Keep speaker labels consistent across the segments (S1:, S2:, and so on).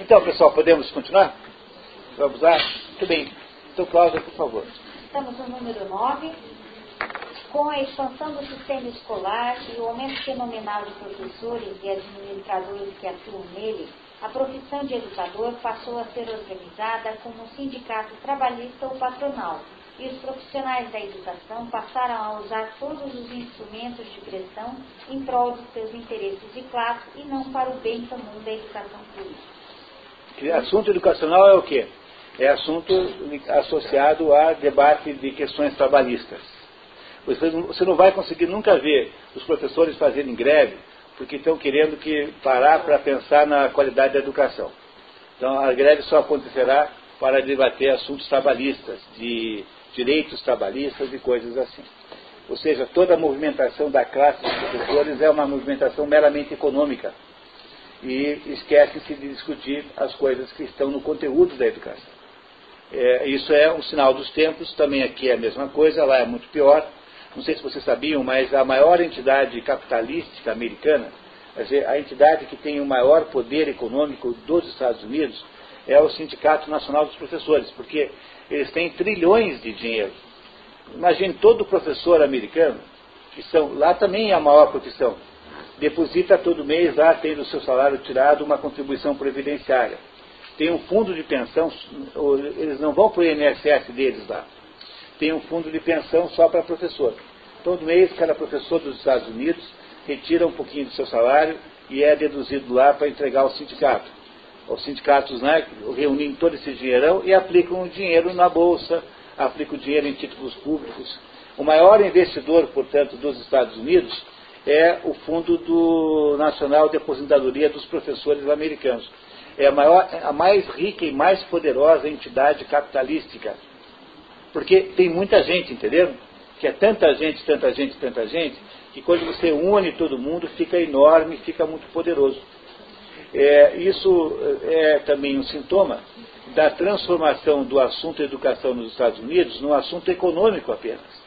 S1: Então, pessoal, podemos continuar? Vamos lá? Muito bem. Então, Cláudia, por favor.
S2: Estamos no número 9. Com a expansão do sistema escolar e o aumento fenomenal de professores e administradores que atuam nele, a profissão de educador passou a ser organizada como um sindicato trabalhista ou patronal, e os profissionais da educação passaram a usar todos os instrumentos de pressão em prol de seus interesses de classe e não para o bem comum da educação pública.
S1: Assunto educacional é o quê? É assunto associado a debate de questões trabalhistas. Você não vai conseguir nunca ver os professores fazerem greve porque estão querendo que parar para pensar na qualidade da educação. Então a greve só acontecerá para debater assuntos trabalhistas, de direitos trabalhistas e coisas assim. Ou seja, toda a movimentação da classe dos professores é uma movimentação meramente econômica. E esquece-se de discutir as coisas que estão no conteúdo da educação. É, isso é um sinal dos tempos, também aqui é a mesma coisa, lá é muito pior. Não sei se vocês sabiam, mas a maior entidade capitalística americana, a entidade que tem o maior poder econômico dos Estados Unidos, é o Sindicato Nacional dos Professores, porque eles têm trilhões de dinheiro. Imagine todo professor americano, que são, lá também é a maior profissão, deposita todo mês lá, tendo o seu salário tirado, uma contribuição previdenciária. Tem um fundo de pensão, eles não vão para o INSS deles lá tem um fundo de pensão só para professor. Todo mês, cada professor dos Estados Unidos retira um pouquinho do seu salário e é deduzido lá para entregar ao sindicato. Os sindicatos né, reúnem todo esse dinheirão e aplicam o dinheiro na bolsa, aplicam o dinheiro em títulos públicos. O maior investidor, portanto, dos Estados Unidos é o Fundo do Nacional de Aposentadoria dos Professores Americanos. É a, maior, a mais rica e mais poderosa entidade capitalística porque tem muita gente, entendeu? Que é tanta gente, tanta gente, tanta gente, que quando você une todo mundo, fica enorme, fica muito poderoso. É, isso é também um sintoma da transformação do assunto educação nos Estados Unidos num assunto econômico apenas.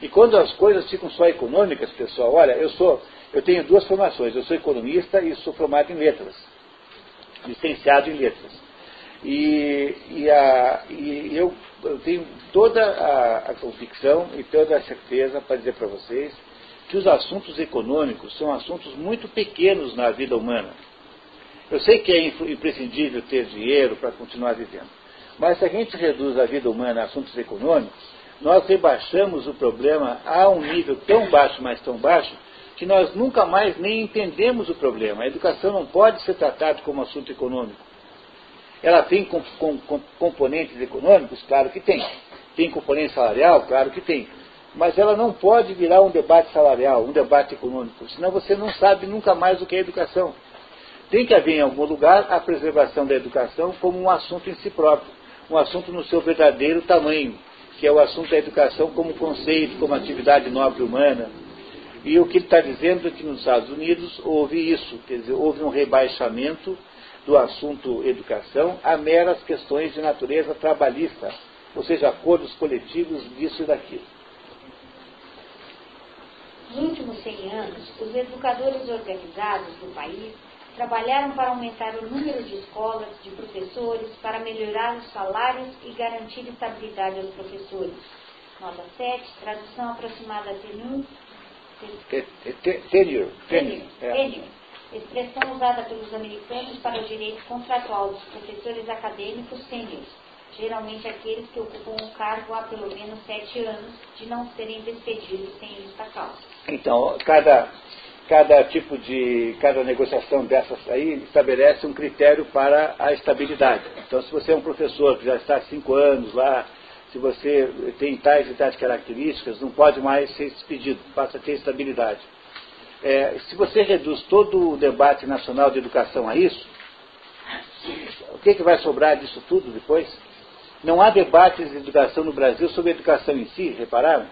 S1: E quando as coisas ficam só econômicas, pessoal, olha, eu sou, eu tenho duas formações, eu sou economista e sou formado em letras, licenciado em letras. E, e, a, e eu, eu, tenho toda a, a convicção e toda a certeza para dizer para vocês que os assuntos econômicos são assuntos muito pequenos na vida humana. Eu sei que é imprescindível ter dinheiro para continuar vivendo, mas se a gente reduz a vida humana a assuntos econômicos, nós rebaixamos o problema a um nível tão baixo, mas tão baixo, que nós nunca mais nem entendemos o problema. A educação não pode ser tratada como assunto econômico. Ela tem com, com, com componentes econômicos? Claro que tem. Tem componente salarial? Claro que tem. Mas ela não pode virar um debate salarial, um debate econômico, senão você não sabe nunca mais o que é educação. Tem que haver em algum lugar a preservação da educação como um assunto em si próprio, um assunto no seu verdadeiro tamanho, que é o assunto da educação como conceito, como atividade nobre humana. E o que ele está dizendo é que nos Estados Unidos houve isso, quer dizer, houve um rebaixamento do assunto educação a meras questões de natureza trabalhista, ou seja, acordos coletivos disso e daquilo.
S2: Nos últimos 100 anos, os educadores organizados do país trabalharam para aumentar o número de escolas, de professores, para melhorar os salários e garantir estabilidade aos professores. Nota 7, tradução aproximada de tenure.
S1: Tenure.
S2: Tenure. tenure expressão usada pelos americanos para o direito contratual dos professores acadêmicos sêniores, geralmente aqueles que ocupam o cargo há pelo menos sete anos, de não serem despedidos sem justa causa.
S1: Então, cada, cada tipo de, cada negociação dessas aí estabelece um critério para a estabilidade. Então, se você é um professor que já está há cinco anos lá, se você tem tais e tais características, não pode mais ser despedido, passa a ter estabilidade. É, se você reduz todo o debate nacional de educação a isso, o que, que vai sobrar disso tudo depois? Não há debates de educação no Brasil sobre a educação em si, repararam?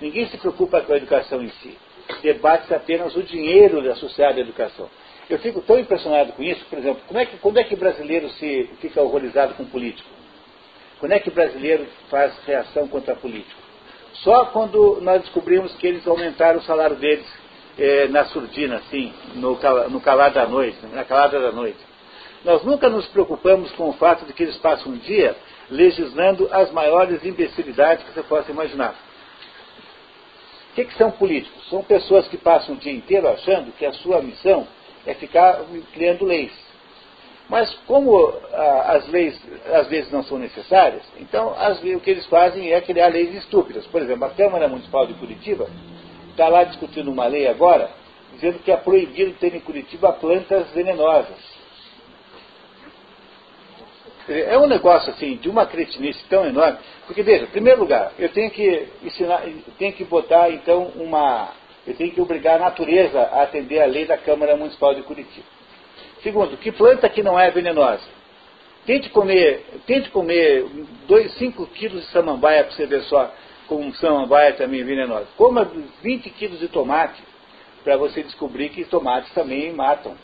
S1: Ninguém se preocupa com a educação em si. Debate apenas o dinheiro associado à educação. Eu fico tão impressionado com isso, por exemplo, como é que, quando é que brasileiro se fica horrorizado com político? Quando é que brasileiro faz reação contra político? Só quando nós descobrimos que eles aumentaram o salário deles é, na surdina, assim, no, no calar da noite, na calada da noite. Nós nunca nos preocupamos com o fato de que eles passam um dia legislando as maiores imbecilidades que você possa imaginar. O que, que são políticos? São pessoas que passam o dia inteiro achando que a sua missão é ficar criando leis. Mas como ah, as leis às vezes não são necessárias, então as, o que eles fazem é criar leis estúpidas. Por exemplo, a Câmara Municipal de Curitiba está lá discutindo uma lei agora, dizendo que é proibido ter em Curitiba plantas venenosas. É um negócio assim, de uma cretinice tão enorme. Porque, veja, em primeiro lugar, eu tenho que ensinar, tenho que botar, então, uma. Eu tenho que obrigar a natureza a atender a lei da Câmara Municipal de Curitiba. Segundo, que planta que não é venenosa? Tente comer, tente comer 5 quilos de samambaia para você ver só como samambaia também é venenosa. Coma 20 quilos de tomate para você descobrir que tomates também matam.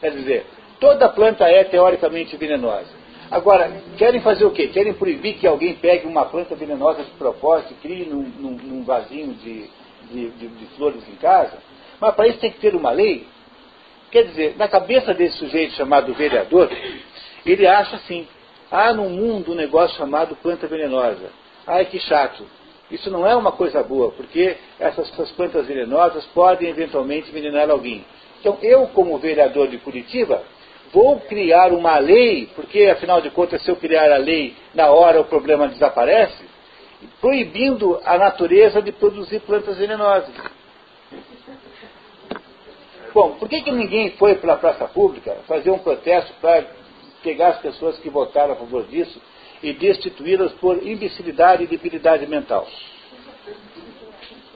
S1: Quer dizer, toda planta é teoricamente venenosa. Agora, querem fazer o quê? Querem proibir que alguém pegue uma planta venenosa de propósito e crie num, num, num vasinho de, de, de, de flores em casa? Mas para isso tem que ter uma lei. Quer dizer, na cabeça desse sujeito chamado vereador, ele acha assim, há no mundo um negócio chamado planta venenosa. Ai, que chato. Isso não é uma coisa boa, porque essas, essas plantas venenosas podem eventualmente envenenar alguém. Então, eu, como vereador de Curitiba, vou criar uma lei, porque afinal de contas, se eu criar a lei, na hora o problema desaparece, proibindo a natureza de produzir plantas venenosas. Bom, por que, que ninguém foi para a praça pública fazer um protesto para pegar as pessoas que votaram a favor disso e destituí-las por imbecilidade e debilidade mental?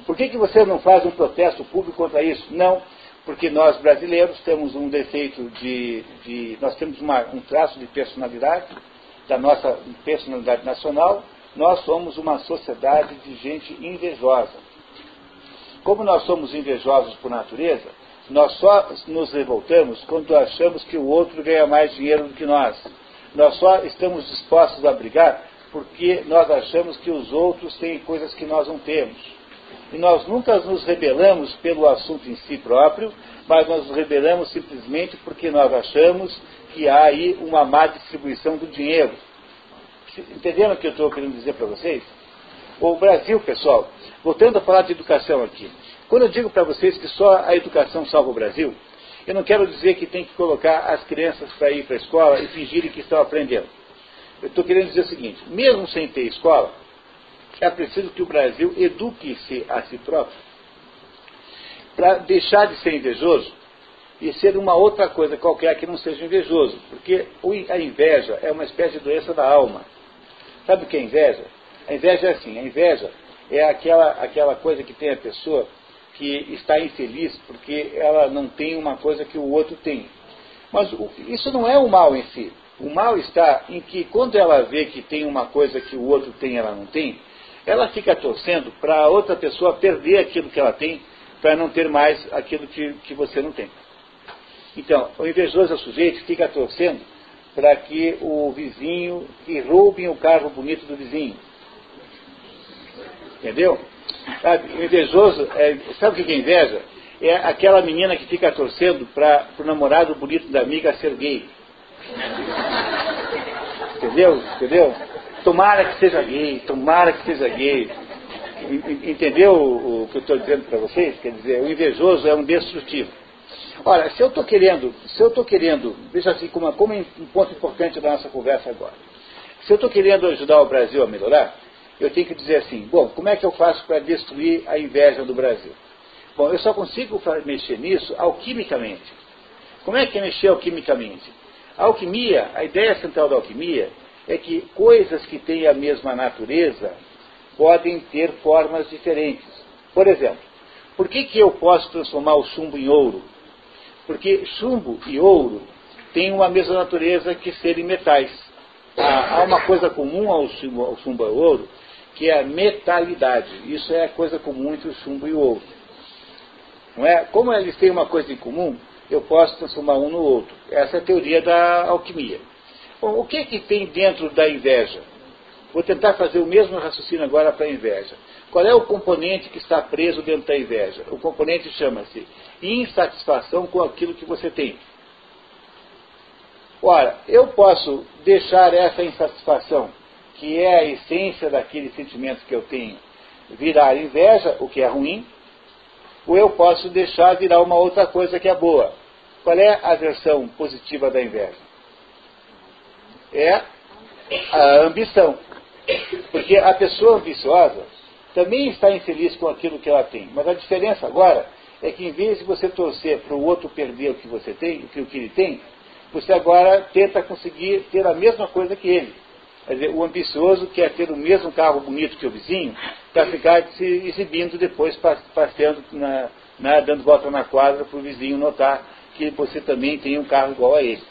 S1: Por que, que você não faz um protesto público contra isso? Não, porque nós brasileiros temos um defeito de. de nós temos uma, um traço de personalidade, da nossa personalidade nacional, nós somos uma sociedade de gente invejosa. Como nós somos invejosos por natureza, nós só nos revoltamos quando achamos que o outro ganha mais dinheiro do que nós. Nós só estamos dispostos a brigar porque nós achamos que os outros têm coisas que nós não temos. E nós nunca nos rebelamos pelo assunto em si próprio, mas nós nos rebelamos simplesmente porque nós achamos que há aí uma má distribuição do dinheiro. Entenderam o que eu estou querendo dizer para vocês? O Brasil, pessoal, voltando a falar de educação aqui. Quando eu digo para vocês que só a educação salva o Brasil, eu não quero dizer que tem que colocar as crianças para ir para a escola e fingirem que estão aprendendo. Eu estou querendo dizer o seguinte: mesmo sem ter escola, é preciso que o Brasil eduque-se a si próprio para deixar de ser invejoso e ser uma outra coisa qualquer que não seja invejoso. Porque a inveja é uma espécie de doença da alma. Sabe o que é inveja? A inveja é assim, a inveja é aquela, aquela coisa que tem a pessoa que está infeliz porque ela não tem uma coisa que o outro tem. Mas isso não é o mal em si. O mal está em que quando ela vê que tem uma coisa que o outro tem ela não tem, ela fica torcendo para outra pessoa perder aquilo que ela tem, para não ter mais aquilo que, que você não tem. Então, o invejoso é o sujeito fica torcendo para que o vizinho, que roubem o carro bonito do vizinho. Entendeu? Sabe, o invejoso, é, sabe o que é inveja? É aquela menina que fica torcendo para o namorado bonito da amiga ser gay. Entendeu? Entendeu? Tomara que seja gay, tomara que seja gay. Entendeu o que eu estou dizendo para vocês? Quer dizer, o invejoso é um destrutivo. Ora, se eu estou querendo, se eu estou querendo, veja assim como, como um ponto importante da nossa conversa agora. Se eu estou querendo ajudar o Brasil a melhorar, eu tenho que dizer assim, bom, como é que eu faço para destruir a inveja do Brasil? Bom, eu só consigo mexer nisso alquimicamente. Como é que é mexer alquimicamente? A alquimia, a ideia central da alquimia é que coisas que têm a mesma natureza podem ter formas diferentes. Por exemplo, por que, que eu posso transformar o chumbo em ouro? Porque chumbo e ouro têm uma mesma natureza que serem metais. Há, uma coisa comum ao chumbo, ao chumbo e ao ouro, que é a metalidade. Isso é a coisa comum entre o chumbo e o ouro. Não é? Como eles têm uma coisa em comum, eu posso transformar um no outro. Essa é a teoria da alquimia. Bom, o que, é que tem dentro da inveja? Vou tentar fazer o mesmo raciocínio agora para a inveja. Qual é o componente que está preso dentro da inveja? O componente chama-se insatisfação com aquilo que você tem. Ora, eu posso deixar essa insatisfação, que é a essência daquele sentimento que eu tenho, virar inveja, o que é ruim, ou eu posso deixar virar uma outra coisa que é boa. Qual é a versão positiva da inveja? É a ambição. Porque a pessoa ambiciosa também está infeliz com aquilo que ela tem. Mas a diferença agora é que em vez de você torcer para o outro perder o que você tem, o que ele tem, você agora tenta conseguir ter a mesma coisa que ele. Quer dizer, o ambicioso quer ter o mesmo carro bonito que o vizinho para ficar se exibindo depois, passeando, na, na, dando volta na quadra para o vizinho notar que você também tem um carro igual a ele.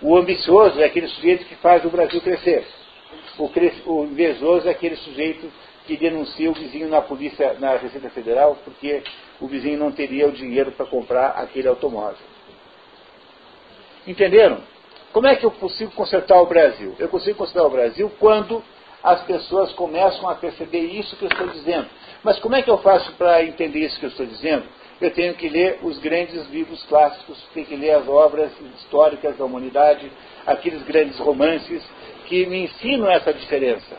S1: O ambicioso é aquele sujeito que faz o Brasil crescer. O, o invejoso é aquele sujeito que denuncia o vizinho na polícia, na Receita Federal, porque o vizinho não teria o dinheiro para comprar aquele automóvel. Entenderam? Como é que eu consigo consertar o Brasil? Eu consigo consertar o Brasil quando as pessoas começam a perceber isso que eu estou dizendo. Mas como é que eu faço para entender isso que eu estou dizendo? Eu tenho que ler os grandes livros clássicos, tenho que ler as obras históricas da humanidade, aqueles grandes romances que me ensinam essa diferença.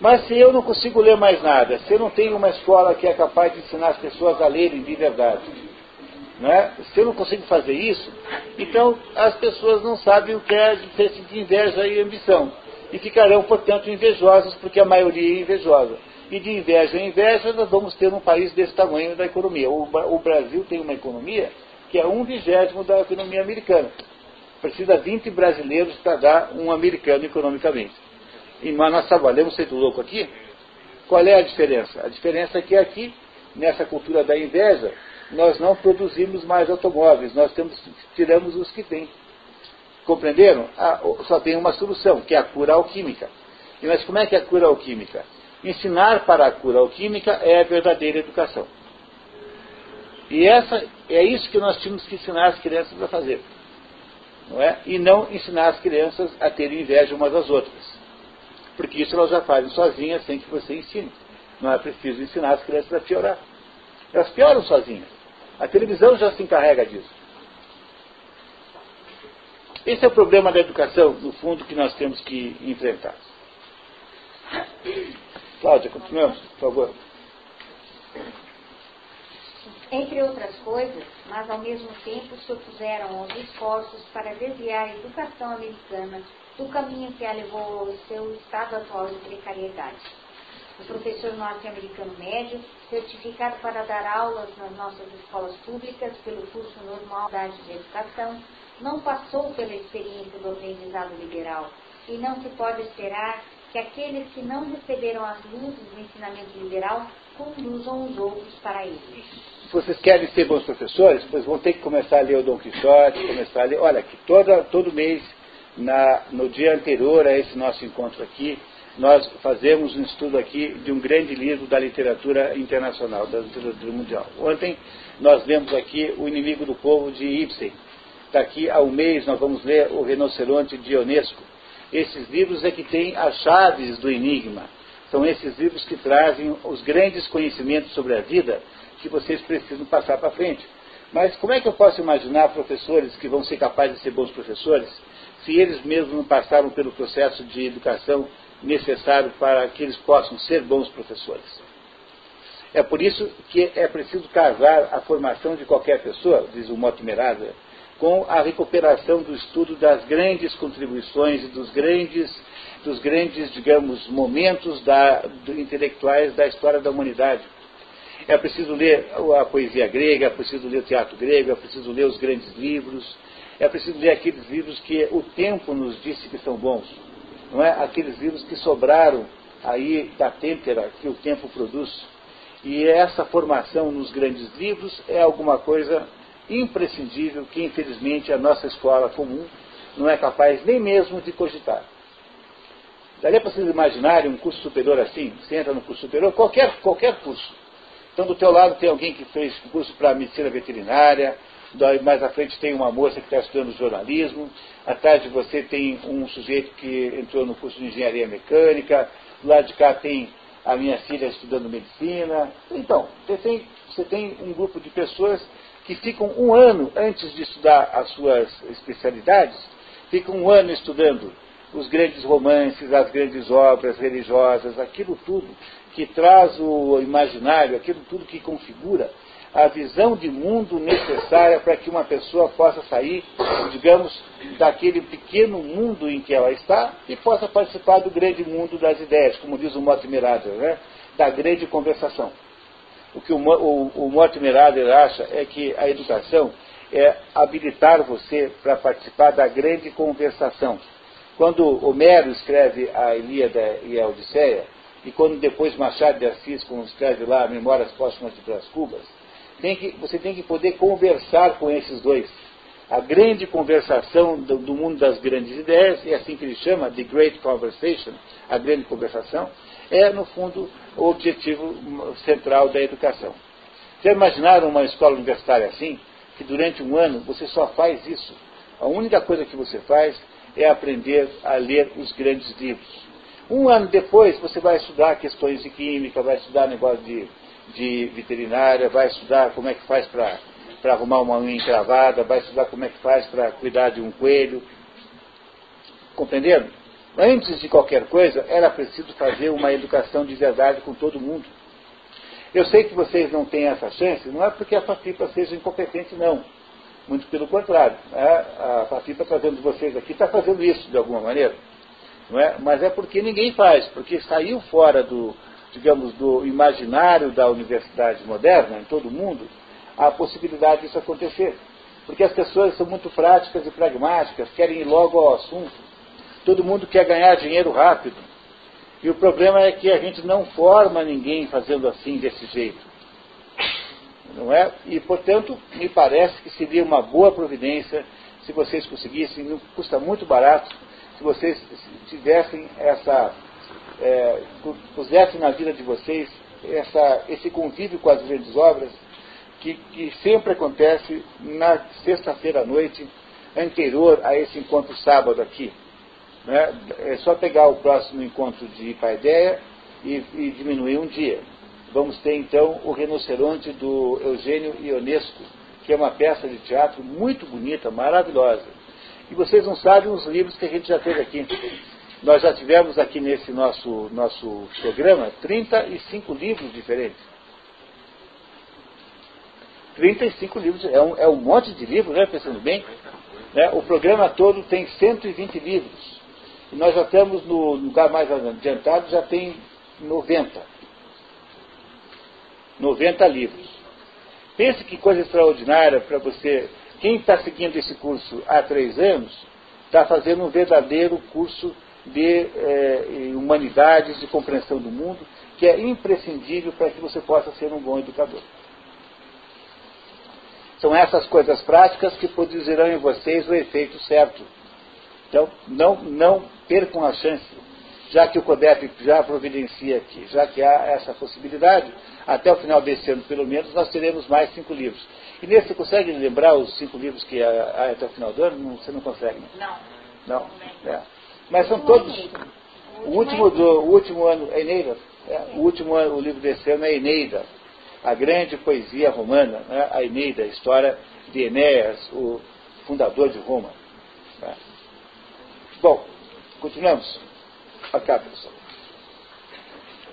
S1: Mas se eu não consigo ler mais nada, se eu não tenho uma escola que é capaz de ensinar as pessoas a lerem de verdade, né? se eu não consigo fazer isso, então as pessoas não sabem o que é a diferença de inveja e ambição. E ficarão, portanto, invejosas, porque a maioria é invejosa. E de inveja em inveja, nós vamos ter um país desse tamanho da economia. O, Brasil tem uma economia que é um vigésimo da economia americana. Precisa 20 brasileiros para dar um americano economicamente. E nós trabalhamos feito louco aqui. Qual é a diferença? A diferença é que aqui, nessa cultura da inveja, nós não produzimos mais automóveis, nós temos, tiramos os que tem. Compreenderam? Ah, só tem uma solução, que é a cura alquímica. Mas como é que é a cura alquímica? Ensinar para a cura alquímica é a verdadeira educação. E essa, é isso que nós tínhamos que ensinar as crianças a fazer. Não é? E não ensinar as crianças a terem inveja umas das outras porque isso elas já fazem sozinhas sem que você ensine. Não é preciso ensinar as crianças a piorar. Elas pioram sozinhas. A televisão já se encarrega disso. Esse é o problema da educação, no fundo, que nós temos que enfrentar. Cláudia, continuamos, por favor.
S2: Entre outras coisas, mas ao mesmo tempo se opuseram aos esforços para desviar a educação americana do caminho que a levou ao seu estado atual de precariedade. O professor norte-americano médio, certificado para dar aulas nas nossas escolas públicas pelo curso normal de educação, não passou pela experiência do aprendizado liberal e não se pode esperar que aqueles que não receberam as luzes do ensinamento liberal conduzam os outros para ele.
S1: Se vocês querem ser bons professores, pois vão ter que começar a ler o Dom Quixote, começar a ler. Olha, que toda, todo mês na, no dia anterior a esse nosso encontro aqui, nós fazemos um estudo aqui de um grande livro da literatura internacional, da literatura mundial. Ontem nós lemos aqui O Inimigo do Povo de Ibsen. Daqui a um mês nós vamos ler O Rinoceronte de Ionesco. Esses livros é que têm as chaves do enigma. São esses livros que trazem os grandes conhecimentos sobre a vida que vocês precisam passar para frente. Mas como é que eu posso imaginar professores que vão ser capazes de ser bons professores se eles mesmos não passaram pelo processo de educação necessário para que eles possam ser bons professores. É por isso que é preciso casar a formação de qualquer pessoa, diz o Mortimer com a recuperação do estudo das grandes contribuições e dos grandes, dos grandes digamos, momentos da, do, intelectuais da história da humanidade. É preciso ler a poesia grega, é preciso ler o teatro grego, é preciso ler os grandes livros, é preciso ler aqueles livros que o tempo nos disse que são bons, não é? Aqueles livros que sobraram aí da têmpera que o tempo produz. E essa formação nos grandes livros é alguma coisa imprescindível que, infelizmente, a nossa escola comum não é capaz nem mesmo de cogitar. Daria para vocês imaginarem um curso superior assim? Você entra no curso superior, qualquer, qualquer curso. Então, do teu lado tem alguém que fez curso para medicina veterinária, mais à frente tem uma moça que está estudando jornalismo, atrás de você tem um sujeito que entrou no curso de engenharia mecânica, do lado de cá tem a minha filha estudando medicina. Então, você tem, você tem um grupo de pessoas que ficam um ano antes de estudar as suas especialidades, fica um ano estudando os grandes romances, as grandes obras religiosas, aquilo tudo que traz o imaginário, aquilo tudo que configura a visão de mundo necessária para que uma pessoa possa sair, digamos, daquele pequeno mundo em que ela está e possa participar do grande mundo das ideias, como diz o Mortimer Adler, né? da grande conversação. O que o, o, o Mortimer Adler acha é que a educação é habilitar você para participar da grande conversação. Quando Homero escreve a Ilíada e a Odisseia, e quando depois Machado de Assis, quando escreve lá Memórias Póstumas de Brás Cubas, tem que, você tem que poder conversar com esses dois. A grande conversação do, do, mundo das grandes ideias, é assim que ele chama, The Great Conversation, a grande conversação, é, no fundo, o objetivo central da educação. Já imaginaram uma escola universitária assim? Que durante um ano você só faz isso. A única coisa que você faz é aprender a ler os grandes livros. Um ano depois você vai estudar questões de química, vai estudar negócio de de veterinária, vai estudar como é que faz para arrumar uma unha encravada, vai estudar como é que faz para cuidar de um coelho. Compreendendo? Antes de qualquer coisa, era preciso fazer uma educação de verdade com todo mundo. Eu sei que vocês não têm essa chance, não é porque a FAFIPA seja incompetente, não. Muito pelo contrário. Né? A FAFIPA trazendo vocês aqui está fazendo isso de alguma maneira. Não é? Mas é porque ninguém faz, porque saiu fora do, digamos, do imaginário da universidade moderna, em todo mundo, a possibilidade disso acontecer. Porque as pessoas são muito práticas e pragmáticas, querem ir logo ao assunto. Todo mundo quer ganhar dinheiro rápido. E o problema é que a gente não forma ninguém fazendo assim, desse jeito. Não é? E, portanto, me parece que seria uma boa providência se vocês conseguissem, não custa muito barato, se vocês tivessem essa é, pusesse na vida de vocês essa, esse convívio com as grandes obras que, que sempre acontece na sexta-feira à noite, anterior a esse encontro sábado aqui. Né? É só pegar o próximo encontro de Paideia e, e diminuir um dia. Vamos ter então o Rinoceronte do Eugênio Ionesco, que é uma peça de teatro muito bonita, maravilhosa. E vocês não sabem os livros que a gente já fez aqui. Nós já tivemos aqui nesse nosso, nosso programa 35 livros diferentes. 35 livros, é um, é um monte de livros, né, pensando bem. Né? O programa todo tem 120 livros. E nós já estamos no lugar mais adiantado, já tem 90. 90 livros. Pense que coisa extraordinária para você. Quem está seguindo esse curso há três anos, está fazendo um verdadeiro curso de eh, humanidades, de compreensão do mundo, que é imprescindível para que você possa ser um bom educador. São essas coisas práticas que produzirão em vocês o efeito certo. Então, não, não percam a chance, já que o CODEP já providencia aqui, já que há essa possibilidade, até o final desse ano, pelo menos, nós teremos mais cinco livros. E nesse, você consegue lembrar os cinco livros que há até o final do ano? Não, você não consegue?
S2: Não.
S1: Não? É. Mas são todos. O último, do, o último ano, é Eneida. É, o último ano, o livro desse ano é Eneida, a grande poesia romana, né, a Eneida, a história de Enéas, o fundador de Roma. Né. Bom, continuamos. Acá, pessoal.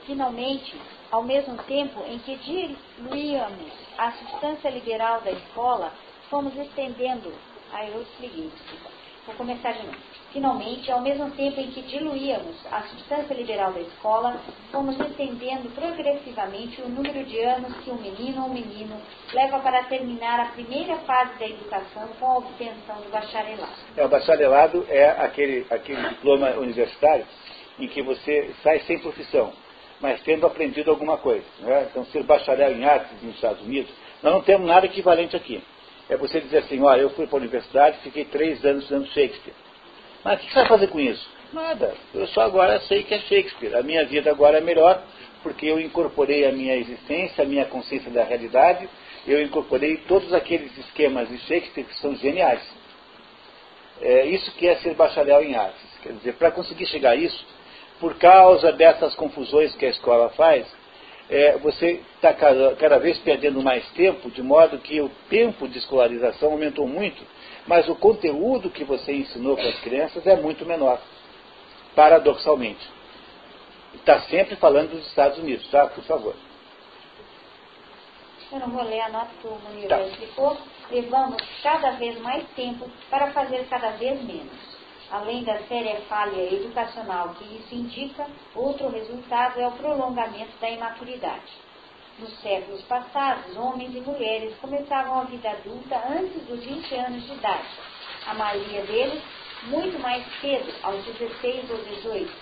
S2: Finalmente, ao mesmo tempo em que diluíamos a substância liberal da escola, fomos estendendo. Aí eu expliquei. Vou começar de novo. Finalmente, ao mesmo tempo em que diluíamos a substância liberal da escola, fomos estendendo progressivamente o número de anos que um menino ou menino leva para terminar a primeira fase da educação com a obtenção do bacharelado.
S1: É, o bacharelado é aquele, aquele diploma universitário em que você sai sem profissão, mas tendo aprendido alguma coisa. Né? Então, ser bacharel em artes nos Estados Unidos, nós não temos nada equivalente aqui. É você dizer assim, olha, eu fui para a universidade, fiquei três anos estudando Shakespeare. Mas o que você vai fazer com isso? Nada. Eu só agora sei que é Shakespeare. A minha vida agora é melhor porque eu incorporei a minha existência, a minha consciência da realidade, eu incorporei todos aqueles esquemas de Shakespeare que são geniais. É isso que é ser bacharel em artes. Quer dizer, para conseguir chegar a isso, por causa dessas confusões que a escola faz, é, você está cada, cada vez perdendo mais tempo, de modo que o tempo de escolarização aumentou muito, mas o conteúdo que você ensinou para as crianças é muito menor, paradoxalmente. Está sempre falando dos Estados Unidos, tá? Por favor.
S2: Eu não vou ler a nota que o tá. explicou. Levamos cada vez mais tempo para fazer cada vez menos. Além da séria falha educacional que isso indica, outro resultado é o prolongamento da imaturidade. Nos séculos passados, homens e mulheres começavam a vida adulta antes dos 20 anos de idade. A maioria deles muito mais cedo, aos 16 ou 18.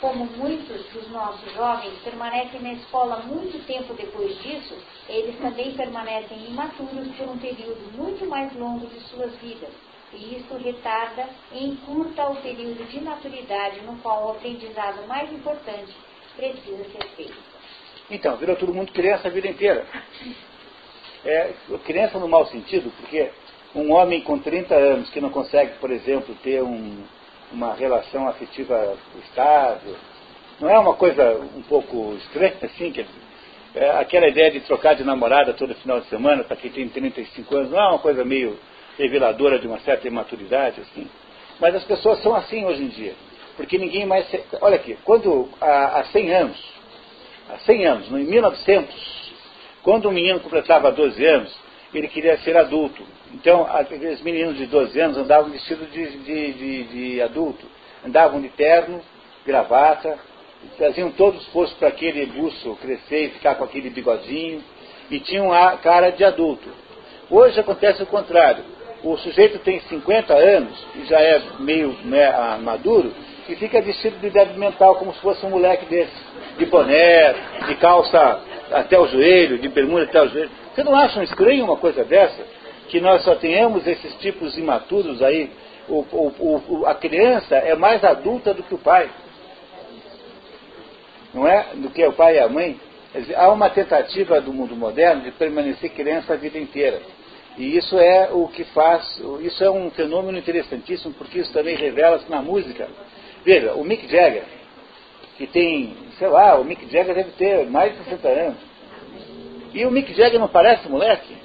S2: Como muitos dos nossos jovens permanecem na escola muito tempo depois disso, eles também permanecem imaturos por um período muito mais longo de suas vidas e isso retarda e encurta o período de maturidade no qual o aprendizado mais importante precisa ser feito.
S1: Então, virou todo mundo criança a vida inteira. É, criança no mau sentido, porque um homem com 30 anos que não consegue, por exemplo, ter um, uma relação afetiva estável, não é uma coisa um pouco estranha, assim, que é, aquela ideia de trocar de namorada todo final de semana para quem tem 35 anos, não é uma coisa meio reveladora de uma certa imaturidade, assim. Mas as pessoas são assim hoje em dia. Porque ninguém mais. Olha aqui, quando há, há 100 anos, há 100 anos, em 1900, quando um menino completava 12 anos, ele queria ser adulto. Então, aqueles meninos de 12 anos andavam vestidos de, de, de, de adulto, andavam de terno, gravata, faziam todo o esforço para aquele buço crescer e ficar com aquele bigodinho, e tinham a cara de adulto. Hoje acontece o contrário o sujeito tem 50 anos e já é meio né, maduro e fica vestido de idade mental como se fosse um moleque desse, de boné, de calça até o joelho, de bermuda até o joelho. Você não acha estranho uma coisa dessa? Que nós só tenhamos esses tipos imaturos aí? O, o, o, a criança é mais adulta do que o pai. Não é? Do que o pai e a mãe. Há uma tentativa do mundo moderno de permanecer criança a vida inteira. E isso é o que faz, isso é um fenômeno interessantíssimo, porque isso também revela-se na música. Veja, o Mick Jagger, que tem, sei lá, o Mick Jagger deve ter mais de 60 anos. E o Mick Jagger não parece moleque?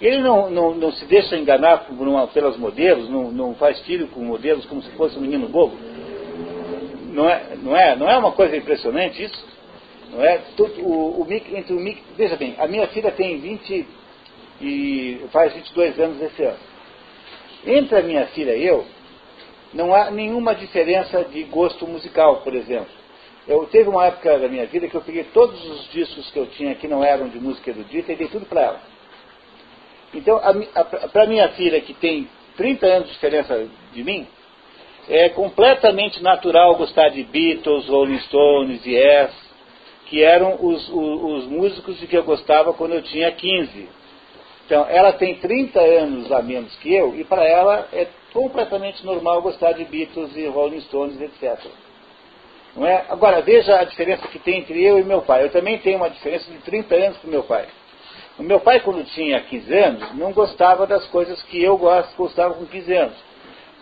S1: Ele não, não, não se deixa enganar por uma, pelas modelos, não, não faz tiro com modelos como se fosse um menino bobo. Não é, não é, não é uma coisa impressionante isso? Não é? o, o Mick, entre o Mick, veja bem, a minha filha tem 20, e faz 22 anos esse ano. Entre a minha filha e eu, não há nenhuma diferença de gosto musical, por exemplo. Eu teve uma época da minha vida que eu peguei todos os discos que eu tinha que não eram de música erudita e dei tudo para ela. Então, para minha filha, que tem 30 anos de diferença de mim, é completamente natural gostar de Beatles, Rolling Stones, Yes, que eram os, os, os músicos de que eu gostava quando eu tinha 15. Então, ela tem 30 anos a menos que eu, e para ela é completamente normal gostar de Beatles e Rolling Stones, etc. Não é? Agora, veja a diferença que tem entre eu e meu pai. Eu também tenho uma diferença de 30 anos com meu pai. O meu pai, quando tinha 15 anos, não gostava das coisas que eu gostava com 15 anos.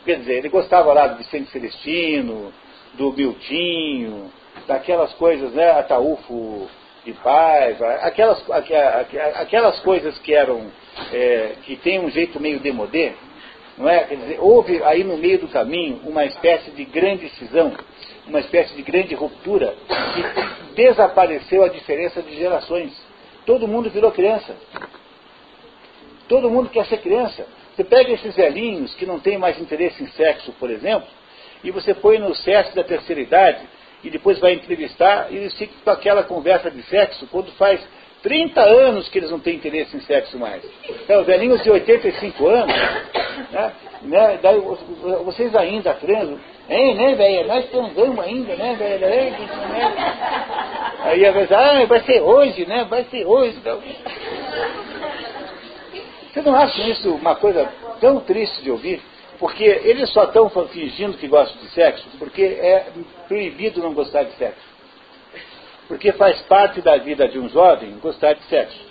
S1: Quer dizer, ele gostava lá do Vicente Celestino, do Miltinho, daquelas coisas, né, Ataúfo de paz, aquelas, aquelas coisas que eram, é, que tem um jeito meio demodê, não é? Quer dizer, houve aí no meio do caminho uma espécie de grande cisão, uma espécie de grande ruptura, que desapareceu a diferença de gerações. Todo mundo virou criança. Todo mundo quer ser criança. Você pega esses velhinhos que não têm mais interesse em sexo, por exemplo, e você põe no sexo da terceira idade, e depois vai entrevistar, e eles ficam com aquela conversa de sexo quando faz 30 anos que eles não têm interesse em sexo mais. Então, velhinhos de 85 anos, né, né, daí, vocês ainda transam. É, né, velho? Nós transamos ainda, né, velho? É, né? Aí a vez, ah, vai ser hoje, né? Vai ser hoje. Então. Você não acha isso uma coisa tão triste de ouvir? Porque eles só estão fingindo que gostam de sexo porque é proibido não gostar de sexo. Porque faz parte da vida de um jovem gostar de sexo.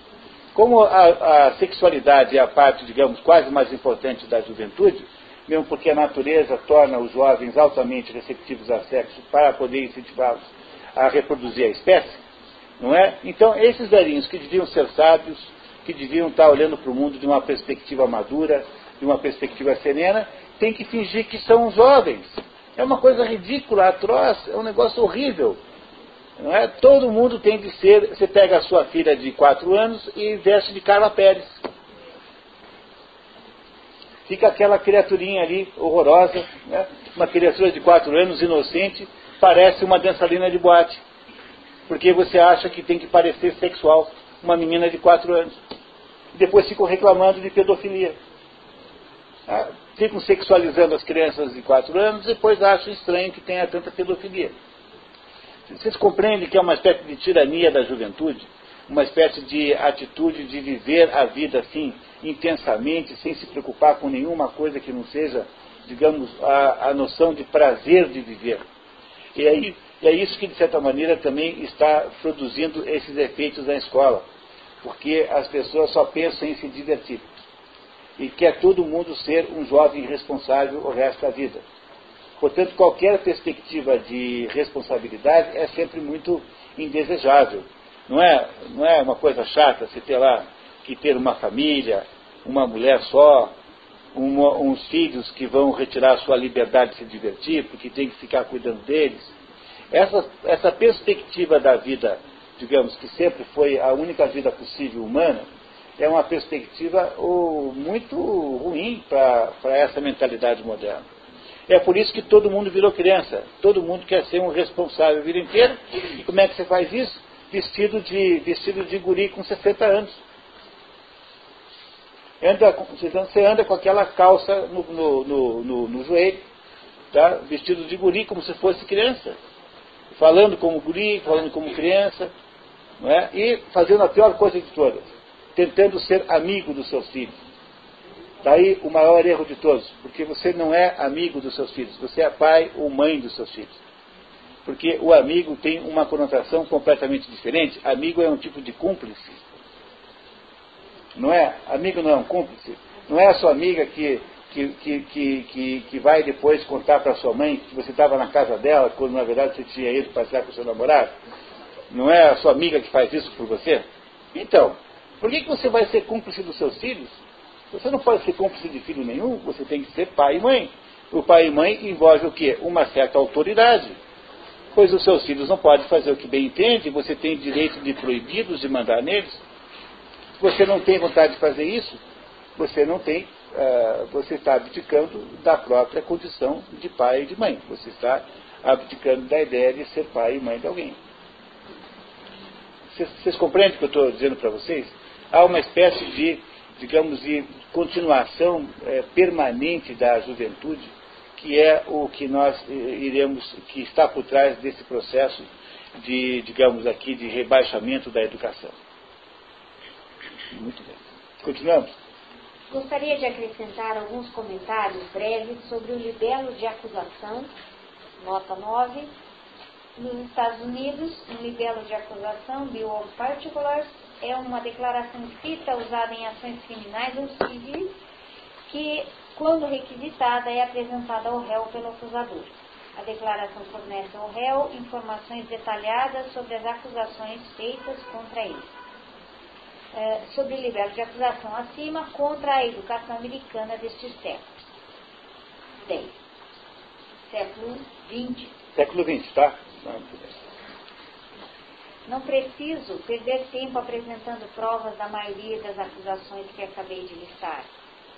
S1: Como a, a sexualidade é a parte, digamos, quase mais importante da juventude, mesmo porque a natureza torna os jovens altamente receptivos a sexo para poder incentivá-los a reproduzir a espécie, Não é? Então, esses velhinhos que deviam ser sábios, que deviam estar olhando para o mundo de uma perspectiva madura, de uma perspectiva serena, têm que fingir que são jovens. É uma coisa ridícula, atroz, é um negócio horrível. Não é? Todo mundo tem de ser. Você pega a sua filha de quatro anos e veste de Carla Pérez. Fica aquela criaturinha ali, horrorosa, né? uma criatura de quatro anos, inocente, parece uma dançarina de boate. Porque você acha que tem que parecer sexual, uma menina de quatro anos. E depois ficam reclamando de pedofilia. Ah, ficam sexualizando as crianças de quatro anos, depois acham estranho que tenha tanta pedofilia. Vocês compreendem que é uma espécie de tirania da juventude? Uma espécie de atitude de viver a vida assim, intensamente, sem se preocupar com nenhuma coisa que não seja, digamos, a, a noção de prazer de viver. E aí, é isso que, de certa maneira, também está produzindo esses efeitos na escola, porque as pessoas só pensam em se divertir. E quer todo mundo ser um jovem responsável o resto da vida. Portanto, qualquer perspectiva de responsabilidade é sempre muito indesejável. Não é, não é uma coisa chata você ter lá que ter uma família, uma mulher só, uma, uns filhos que vão retirar sua liberdade de se divertir, porque tem que ficar cuidando deles. Essa, essa perspectiva da vida, digamos, que sempre foi a única vida possível humana, é uma perspectiva oh, muito ruim para essa mentalidade moderna. É por isso que todo mundo virou criança. Todo mundo quer ser um responsável a vida inteira. E como é que você faz isso? Vestido de, vestido de guri com 60 anos. Anda, você anda com aquela calça no, no, no, no, joelho, tá? vestido de guri como se fosse criança. Falando como guri, falando como criança. Não é? E fazendo a pior coisa de todas. Tentando ser amigo dos seus filhos Daí o maior erro de todos, porque você não é amigo dos seus filhos, você é pai ou mãe dos seus filhos. Porque o amigo tem uma conotação completamente diferente. Amigo é um tipo de cúmplice. Não é? Amigo não é um cúmplice. Não é a sua amiga que, que, que, que, que vai depois contar para sua mãe que você estava na casa dela, quando na verdade você tinha ido passear com seu namorado. Não é a sua amiga que faz isso por você? Então, por que, que você vai ser cúmplice dos seus filhos? Você não pode ser cúmplice de filho nenhum, você tem que ser pai e mãe. O pai e mãe envolve o quê? Uma certa autoridade. Pois os seus filhos não podem fazer o que bem entende, você tem direito de proibi-los de mandar neles. Você não tem vontade de fazer isso, você não tem, uh, você está abdicando da própria condição de pai e de mãe. Você está abdicando da ideia de ser pai e mãe de alguém. Vocês compreendem o que eu estou dizendo para vocês? Há uma espécie de digamos, de continuação é, permanente da juventude, que é o que nós eh, iremos, que está por trás desse processo de, digamos aqui, de rebaixamento da educação. Muito bem. Continuamos.
S2: Gostaria de acrescentar alguns comentários breves sobre o libelo de acusação, nota 9, nos Estados Unidos, um libelo de acusação, Bill of Particulars, é uma declaração escrita usada em ações criminais ou civis que, quando requisitada, é apresentada ao réu pelo acusador. A declaração fornece ao réu informações detalhadas sobre as acusações feitas contra ele. É, sobre o libelo de acusação acima contra a educação americana deste século. 10. Século 20.
S1: Século 20, tá?
S2: Não preciso perder tempo apresentando provas da maioria das acusações que acabei de listar.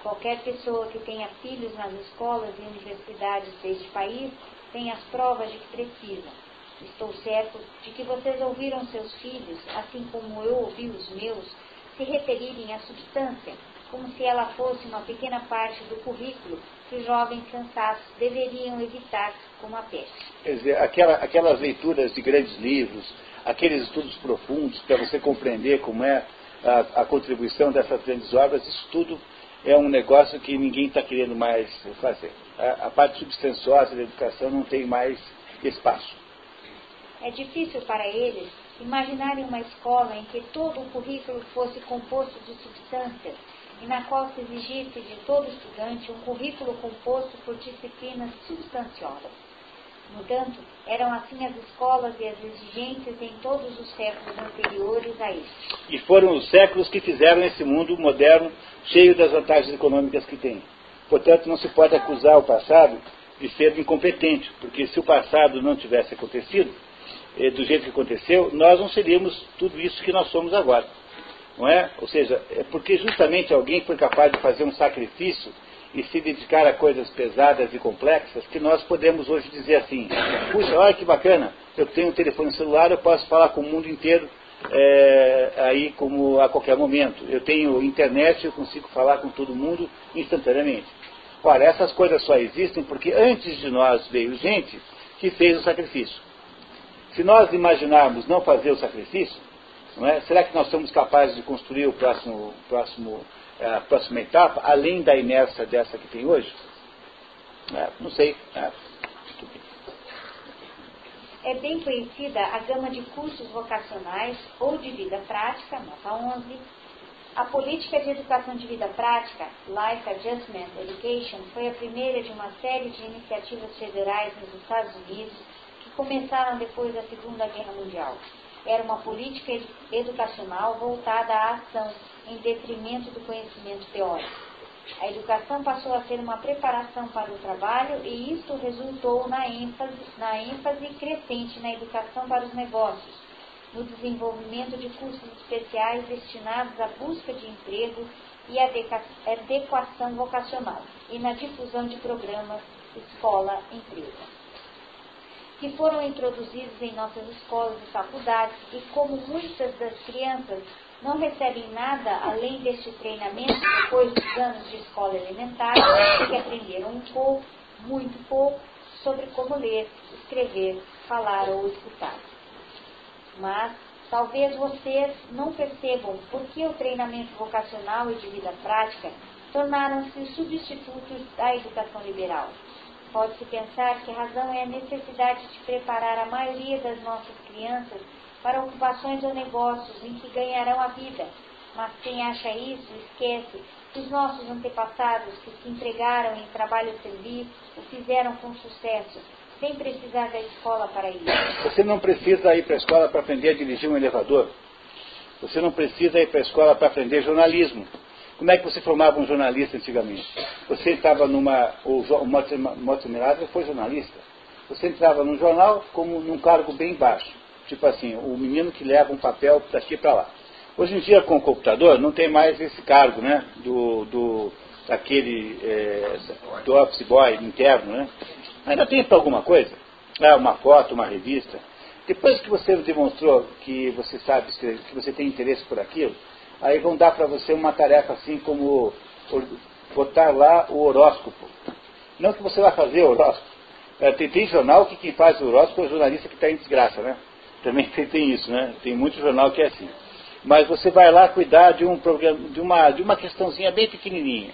S2: Qualquer pessoa que tenha filhos nas escolas e universidades deste país tem as provas de que precisam. Estou certo de que vocês ouviram seus filhos, assim como eu ouvi os meus, se referirem à substância, como se ela fosse uma pequena parte do currículo que os jovens cansados deveriam evitar como a peste.
S1: Quer dizer, aquela, aquelas leituras de grandes livros, aqueles estudos profundos para você compreender como é a, a, contribuição dessas grandes obras, isso tudo é um negócio que ninguém está querendo mais fazer. A, a parte substanciosa da educação não tem mais espaço.
S2: É difícil para eles imaginarem uma escola em que todo o currículo fosse composto de substâncias e na qual se exigisse de todo estudante um currículo composto por disciplinas substanciosas. No entanto, eram assim as escolas e as exigências em todos os séculos anteriores a este.
S1: E foram os séculos que fizeram esse mundo moderno cheio das vantagens econômicas que tem. Portanto, não se pode acusar o passado de ser incompetente, porque se o passado não tivesse acontecido, eh, do jeito que aconteceu, nós não seríamos tudo isso que nós somos agora. Não é? Ou seja, é porque justamente alguém foi capaz de fazer um sacrifício e se dedicar a coisas pesadas e complexas que nós podemos hoje dizer assim: puxa, olha que bacana, eu tenho um telefone celular, eu posso falar com o mundo inteiro é, aí como a qualquer momento. Eu tenho internet, eu consigo falar com todo mundo instantaneamente. Ora, essas coisas só existem porque antes de nós veio gente que fez o sacrifício. Se nós imaginarmos não fazer o sacrifício, é? será que nós somos capazes de construir o próximo, próximo, a próxima etapa, além da inércia dessa que tem hoje? É, não sei. É.
S2: é bem conhecida a gama de cursos vocacionais ou de vida prática, nota 11, a política de educação de vida prática, Life Adjustment Education, foi a primeira de uma série de iniciativas federais nos Estados Unidos que começaram depois da Segunda Guerra Mundial. Era uma política educacional voltada à ação, em detrimento do conhecimento teórico. A educação passou a ser uma preparação para o trabalho e isso resultou na ênfase, na ênfase crescente na educação para os negócios no desenvolvimento de cursos especiais destinados à busca de emprego e adequação vocacional e na difusão de programas escola-empresa que foram introduzidos em nossas escolas e faculdades e como muitas das crianças não recebem nada além deste treinamento depois dos anos de escola elementar, que aprenderam um pouco, muito pouco, sobre como ler, escrever, falar ou escutar. Mas talvez vocês não percebam por que o treinamento vocacional e de vida prática tornaram-se substitutos da educação liberal. Pode-se pensar que a razão é a necessidade de preparar a maioria das nossas crianças para ocupações ou negócios em que ganharão a vida. Mas quem acha isso esquece que os nossos antepassados que se empregaram em trabalho serviço o fizeram com sucesso sem precisar da escola para isso.
S1: Você não precisa ir para a escola para aprender a dirigir um elevador. Você não precisa ir para a escola para aprender jornalismo. Como é que você formava um jornalista antigamente? Você estava numa. O, o Mortimer foi jornalista. Você entrava num jornal como num cargo bem baixo. Tipo assim, o menino que leva um papel daqui para lá. Hoje em dia, com o computador, não tem mais esse cargo, né? Do, do, daquele, é, do office boy interno, né? Ainda tem para alguma coisa? Ah, uma foto, uma revista. Depois que você demonstrou que você sabe que você tem interesse por aquilo, aí vão dar para você uma tarefa assim como botar lá o horóscopo. Não que você vai fazer horóscopo. É, tem, tem, jornal que quem faz o horóscopo é o jornalista que está em desgraça, né? Também tem, tem, isso, né? Tem muito jornal que é assim. Mas você vai lá cuidar de um programa, de uma, de uma questãozinha bem pequenininha.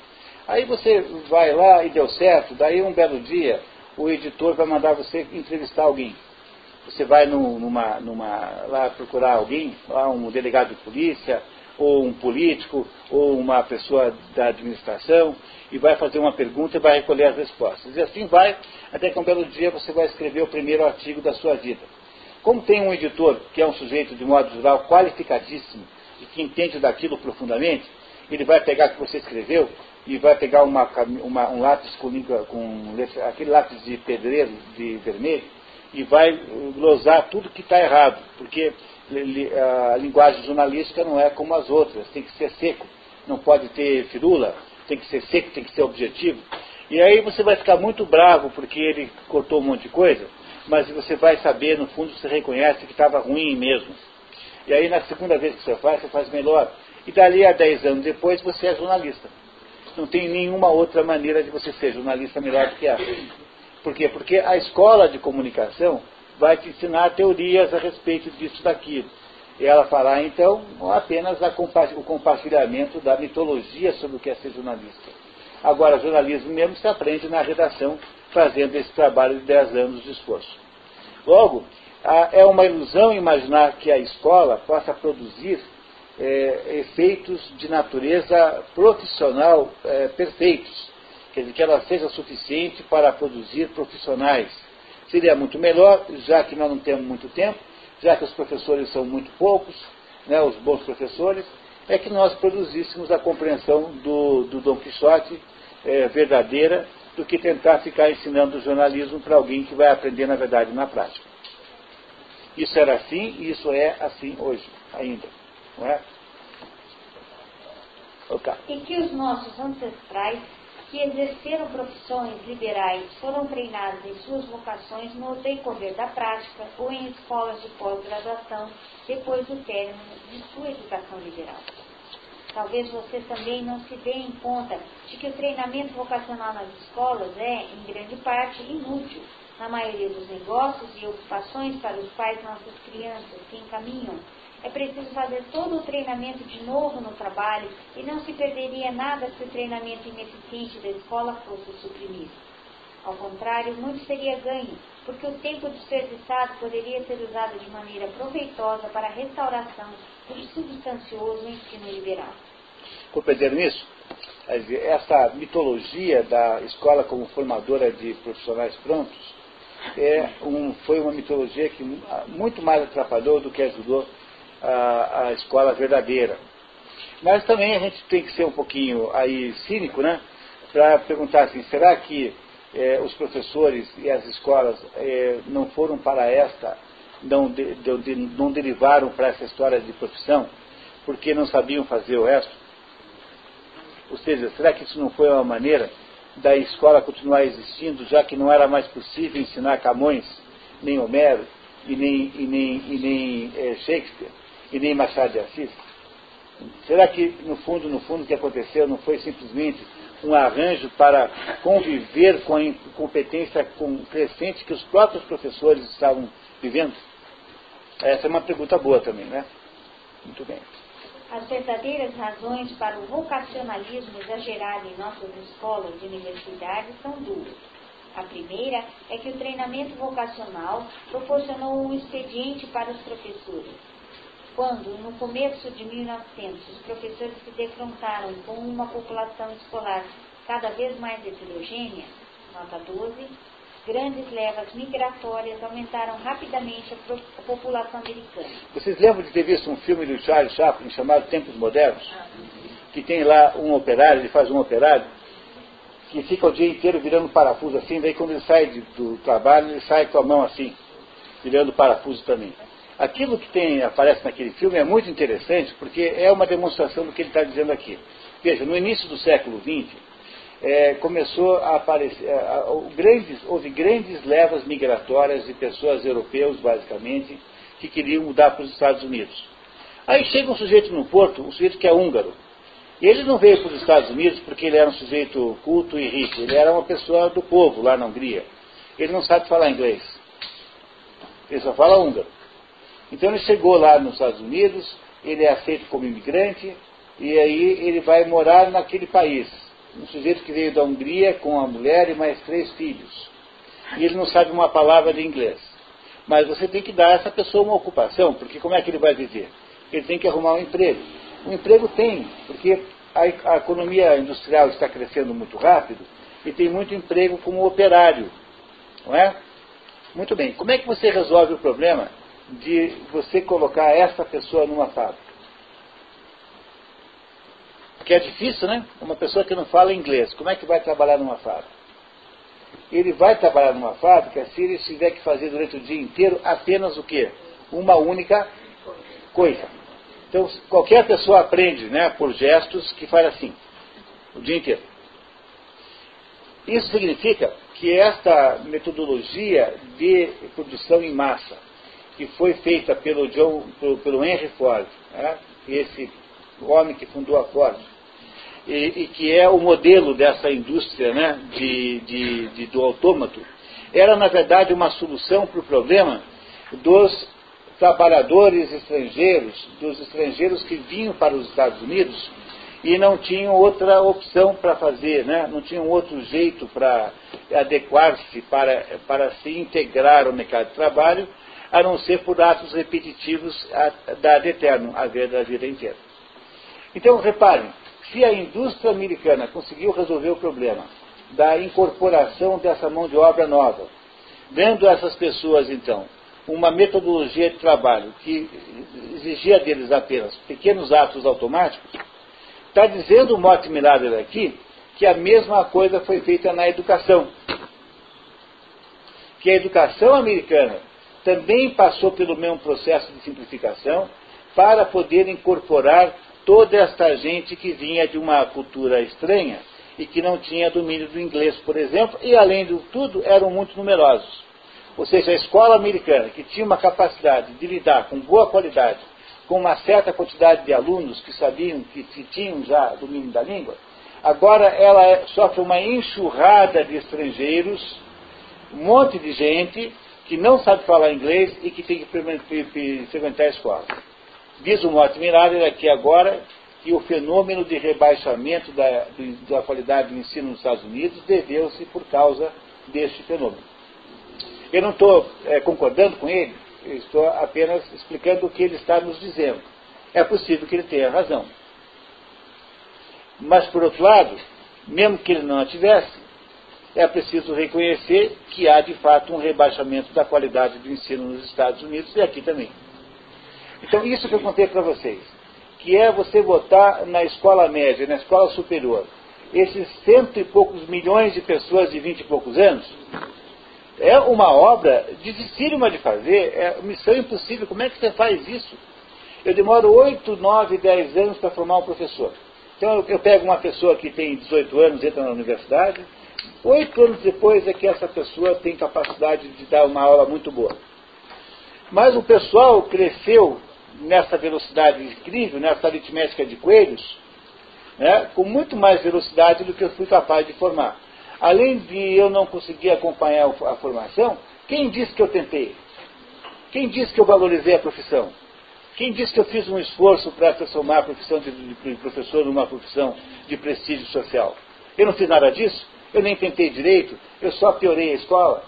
S1: Aí você vai lá e deu certo, daí um belo dia o editor vai mandar você entrevistar alguém. Você vai numa, numa, lá procurar alguém, lá um delegado de polícia, ou um político, ou uma pessoa da administração, e vai fazer uma pergunta e vai recolher as respostas. E assim vai, até que um belo dia você vai escrever o primeiro artigo da sua vida. Como tem um editor que é um sujeito, de modo geral, qualificadíssimo, e que entende daquilo profundamente, ele vai pegar o que você escreveu e vai pegar uma, uma, um lápis com, com aquele lápis de pedreiro de vermelho e vai glosar tudo que está errado, porque a linguagem jornalística não é como as outras, tem que ser seco, não pode ter firula, tem que ser seco, tem que ser objetivo. E aí você vai ficar muito bravo porque ele cortou um monte de coisa, mas você vai saber, no fundo, você reconhece que estava ruim mesmo. E aí na segunda vez que você faz, você faz melhor. E dali a 10 anos depois você é jornalista. Não tem nenhuma outra maneira de você ser jornalista melhor do que essa. Por quê? Porque a escola de comunicação vai te ensinar teorias a respeito disso daquilo. Ela fará, então, apenas o compartilhamento da mitologia sobre o que é ser jornalista. Agora, jornalismo mesmo se aprende na redação, fazendo esse trabalho de 10 anos de esforço. Logo, é uma ilusão imaginar que a escola possa produzir é, efeitos de natureza profissional é, perfeitos. Quer dizer, que ela seja suficiente para produzir profissionais. Seria muito melhor, já que nós não temos muito tempo, já que os professores são muito poucos, né, os bons professores, é que nós produzíssemos a compreensão do, do Dom Quixote é, verdadeira do que tentar ficar ensinando jornalismo para alguém que vai aprender, na verdade, na prática. Isso era assim e isso é assim hoje, ainda. Não é?
S2: Okay. E que os nossos ancestrais que exerceram profissões liberais foram treinados em suas vocações no decorrer da prática ou em escolas de pós-graduação depois do término de sua educação liberal. Talvez você também não se dê em conta de que o treinamento vocacional nas escolas é, em grande parte, inútil na maioria dos negócios e ocupações para os quais nossas crianças se encaminham é preciso fazer todo o treinamento de novo no trabalho e não se perderia nada se o treinamento ineficiente da escola fosse suprimido. Ao contrário, muito seria ganho, porque o tempo desperdiçado poderia ser usado de maneira proveitosa para a restauração do substancioso ensino liberal.
S1: Compreenderam isso? Essa mitologia da escola como formadora de profissionais prontos é um, foi uma mitologia que muito mais atrapalhou do que ajudou a, a escola verdadeira. Mas também a gente tem que ser um pouquinho aí cínico, né? Para perguntar assim, será que eh, os professores e as escolas eh, não foram para esta, não, de, de, não derivaram para essa história de profissão, porque não sabiam fazer o resto? Ou seja, será que isso não foi uma maneira da escola continuar existindo, já que não era mais possível ensinar Camões, nem Homero, e nem, e nem, e nem é, Shakespeare? E nem Machado de Assis? Será que, no fundo, no fundo, o que aconteceu não foi simplesmente um arranjo para conviver com a incompetência crescente que os próprios professores estavam vivendo? Essa é uma pergunta boa também, né? Muito bem.
S2: As verdadeiras razões para o vocacionalismo exagerado em nossas escolas e universidades são duas. A primeira é que o treinamento vocacional proporcionou um expediente para os professores quando, no começo de 1900, os professores se defrontaram com uma população escolar cada vez mais heterogênea, nota 12, grandes levas migratórias aumentaram rapidamente a, população americana.
S1: Vocês lembram de ter visto um filme do Charles Chaplin chamado Tempos Modernos? Que tem lá um operário, ele faz um operário, que fica o dia inteiro virando parafuso assim, daí quando ele sai de, do trabalho, ele sai com a mão assim, virando parafuso também. Aquilo que tem, aparece naquele filme é muito interessante porque é uma demonstração do que ele está dizendo aqui. Veja, no início do século XX, é, começou a aparecer, é, grandes, houve grandes levas migratórias de pessoas europeus, basicamente, que queriam mudar para os Estados Unidos. Aí chega um sujeito no porto, um sujeito que é húngaro. Ele não veio para os Estados Unidos porque ele era um sujeito culto e rico, ele era uma pessoa do povo lá na Hungria. Ele não sabe falar inglês. Ele só fala húngaro. Então ele chegou lá nos Estados Unidos, ele é aceito como imigrante, e aí ele vai morar naquele país. Um sujeito que veio da Hungria com a mulher e mais três filhos. E ele não sabe uma palavra de inglês. Mas você tem que dar a essa pessoa uma ocupação, porque como é que ele vai viver? Ele tem que arrumar um emprego. O emprego tem, porque a, a economia industrial está crescendo muito rápido e tem muito emprego como operário. Não é? Muito bem. Como é que você resolve o problema de você colocar essa pessoa numa fábrica. Porque é difícil, né? Uma pessoa que não fala inglês, como é que vai trabalhar numa fábrica? Ele vai trabalhar numa fábrica se ele tiver que fazer durante o dia inteiro apenas o quê? Uma única coisa. Então, qualquer pessoa aprende, né, por gestos, que faz assim, o dia inteiro. Isso significa que esta metodologia de produção em massa, que foi feita pelo, John, pelo, pelo Henry Ford, né? esse homem que fundou a Ford, e, e, que é o modelo dessa indústria né? de, de, de, do autômato, era na verdade uma solução para o problema dos trabalhadores estrangeiros, dos estrangeiros que vinham para os Estados Unidos e não tinham outra opção para fazer, né? não tinham outro jeito para adequar-se, para, para se integrar ao mercado de trabalho, a não ser por atos repetitivos da ad eterno, a ver da vida inteira. Então, reparem, se a indústria americana conseguiu resolver o problema da incorporação dessa mão de obra nova, dando a essas pessoas, então, uma metodologia de trabalho que exigia deles apenas pequenos atos automáticos, está dizendo o Morte Miller aqui que a mesma coisa foi feita na educação. Que a educação americana também passou pelo mesmo processo de simplificação para poder incorporar toda esta gente que vinha de uma cultura estranha e que não tinha domínio do inglês, por exemplo, e além de tudo eram muito numerosos. Ou seja, a escola americana, que tinha uma capacidade de lidar com boa qualidade, com uma certa quantidade de alunos que sabiam, que, que tinham já domínio da língua, agora ela é, sofre uma enxurrada de estrangeiros, um monte de gente que não sabe falar inglês e que tem que frequentar a escola. Diz o Morte Mirader aqui agora que o fenômeno de rebaixamento da, da qualidade do ensino nos Estados Unidos deveu-se por causa deste fenômeno. Eu não estou é, concordando com ele, estou apenas explicando o que ele está nos dizendo. É possível que ele tenha razão. Mas, por outro lado, mesmo que ele não a tivesse, é preciso reconhecer que há, de fato, um rebaixamento da qualidade do ensino nos Estados Unidos e aqui também. Então, isso que eu contei para vocês, que é você votar na escola média, na escola superior, esses cento e poucos milhões de pessoas de vinte e poucos anos, é uma obra dificílima de fazer, é missão impossível. Como é que você faz isso? Eu demoro 8, 9, 10 anos para formar um professor. Então eu pego uma pessoa que tem 18 anos, entra na universidade, oito anos depois é que essa pessoa tem capacidade de dar uma aula muito boa. Mas o pessoal cresceu nessa velocidade incrível, nessa aritmética de coelhos, né, com muito mais velocidade do que eu fui capaz de formar além de eu não conseguir acompanhar a formação, quem disse que eu tentei? Quem disse que eu valorizei a profissão? Quem disse que eu fiz um esforço para transformar a profissão de, de professor numa profissão de prestígio social? Eu não fiz nada disso, eu nem tentei direito, eu só piorei a escola.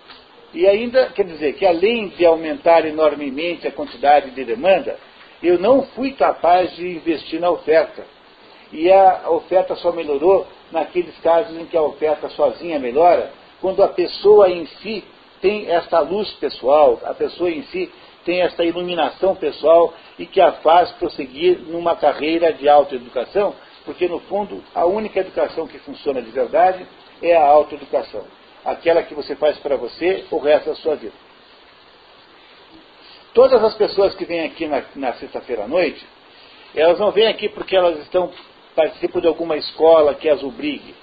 S1: E ainda, quer dizer, que além de aumentar enormemente a quantidade de demanda, eu não fui capaz de investir na oferta. E a oferta só melhorou naqueles casos em que a oferta sozinha melhora, quando a pessoa em si tem esta luz pessoal, a pessoa em si tem esta iluminação pessoal e que a faz prosseguir numa carreira de autoeducação, porque no fundo a única educação que funciona de verdade é a autoeducação, aquela que você faz para você o resto da sua vida. Todas as pessoas que vêm aqui na, na sexta-feira à noite, elas não vêm aqui porque elas estão participam de alguma escola que as obrigue.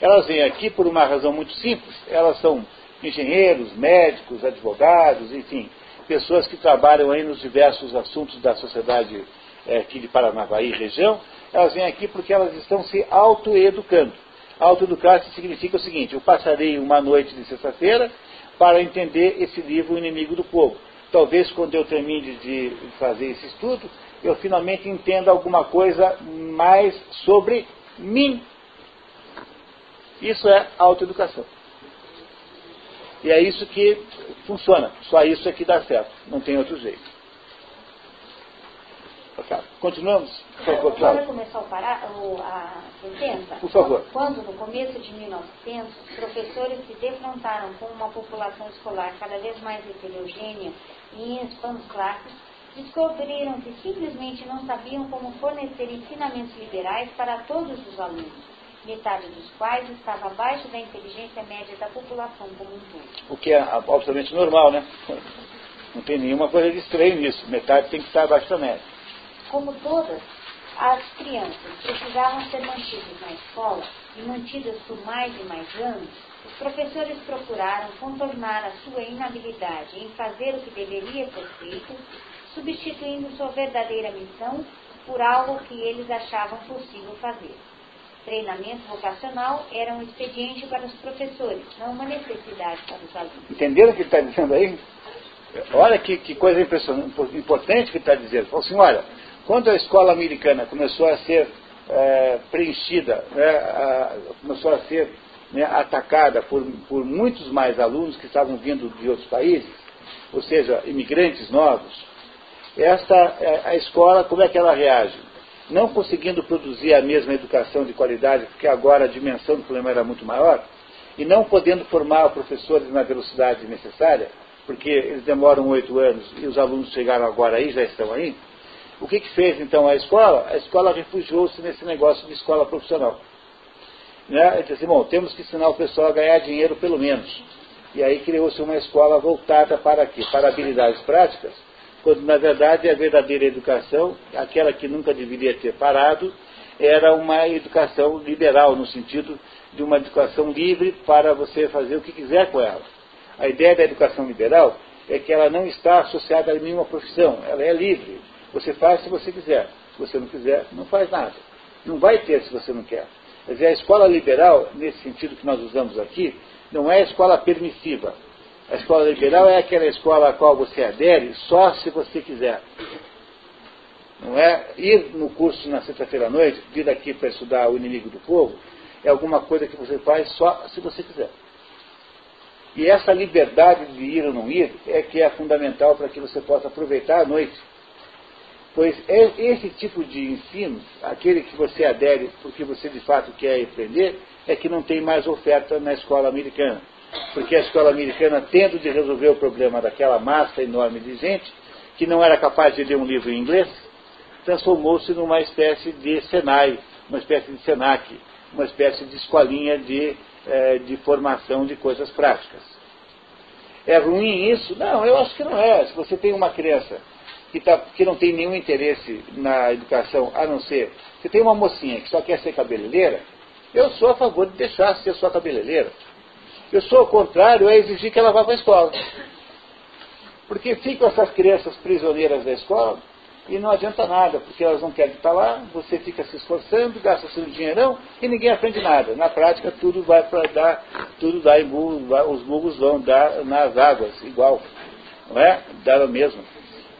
S1: Elas vêm aqui por uma razão muito simples. Elas são engenheiros, médicos, advogados, enfim, pessoas que trabalham aí nos diversos assuntos da sociedade é, aqui de Paranavaí região. Elas vêm aqui porque elas estão se autoeducando. Autoeducar significa o seguinte: eu passarei uma noite de sexta-feira para entender esse livro, O Inimigo do Povo. Talvez quando eu termine de fazer esse estudo, eu finalmente entendo alguma coisa mais sobre mim. Isso é autoeducação. E é isso que funciona. Só isso é que dá certo. Não tem outro jeito. Continuamos?
S2: Por favor, Cláudia. começar o a sentença?
S1: Por favor.
S2: Quando, no começo de 1900, os professores se defrontaram com uma população escolar cada vez mais heterogênea e em classes, descobriram que simplesmente não sabiam como fornecer ensinamentos liberais para todos os alunos, metade dos quais estava abaixo da inteligência média da população como um todo.
S1: O que é absolutamente normal, né? Não tem nenhuma coisa de estranho nisso. Metade tem que estar abaixo da média.
S2: Como todas, as crianças precisavam ser mantidas na escola e mantidas por mais e mais anos, os professores procuraram contornar a sua inabilidade em fazer o que deveria ser feito substituindo sua verdadeira missão por algo que eles achavam possível fazer. Treinamento vocacional era um expediente para os professores, não uma necessidade para os alunos.
S1: Entenderam o que ele está dizendo aí? Olha que, que coisa importante que ele está dizendo. Falou assim, olha, quando a escola americana começou a ser é, preenchida, né, a, começou a ser né, atacada por, por muitos mais alunos que estavam vindo de outros países, ou seja, imigrantes novos, esta, é, a escola, como é que ela reage? Não conseguindo produzir a mesma educação de qualidade, porque agora a dimensão do problema era muito maior, e não podendo formar professores na velocidade necessária, porque eles demoram oito anos e os alunos chegaram agora aí, já estão aí, o que, que fez então a escola? A escola refugiou-se nesse negócio de escola profissional. Né? Ele disse assim, bom, temos que ensinar o pessoal a ganhar dinheiro pelo menos. E aí criou-se uma escola voltada para quê? Para habilidades práticas, quando na verdade a verdadeira educação, aquela que nunca deveria ter parado, era uma educação liberal, no sentido de uma educação livre para você fazer o que quiser com ela. A ideia da educação liberal é que ela não está associada a nenhuma profissão, ela é livre. Você faz se você quiser, se você não quiser, não faz nada. Não vai ter se você não quer. Quer dizer, a escola liberal, nesse sentido que nós usamos aqui, não é a escola permissiva. A escola liberal é aquela escola a qual você adere só se você quiser. Não é ir no curso na sexta-feira à noite, vir aqui para estudar o inimigo do povo, é alguma coisa que você faz só se você quiser. E essa liberdade de ir ou não ir é que é fundamental para que você possa aproveitar a noite. Pois esse tipo de ensino, aquele que você adere porque você de fato quer aprender, é que não tem mais oferta na escola americana. Porque a escola americana, tendo de resolver o problema daquela massa enorme de gente, que não era capaz de ler um livro em inglês, transformou-se numa espécie de Senai, uma espécie de Senac, uma espécie de escolinha de, eh, de formação de coisas práticas. É ruim isso? Não, eu acho que não é. Se você tem uma criança que, tá, que não tem nenhum interesse na educação, a não ser. Você tem uma mocinha que só quer ser cabeleireira, eu sou a favor de deixar ser sua cabeleireira. Eu sou o contrário a exigir que ela vá para a escola. Porque ficam essas crianças prisioneiras da escola, e não adianta nada, porque elas não querem estar lá, você fica se esforçando, gasta seu dinheirão e ninguém aprende nada. Na prática, tudo vai para dar, tudo dá em burro, os burros vão dar nas águas, igual. Não é? Dá o mesmo.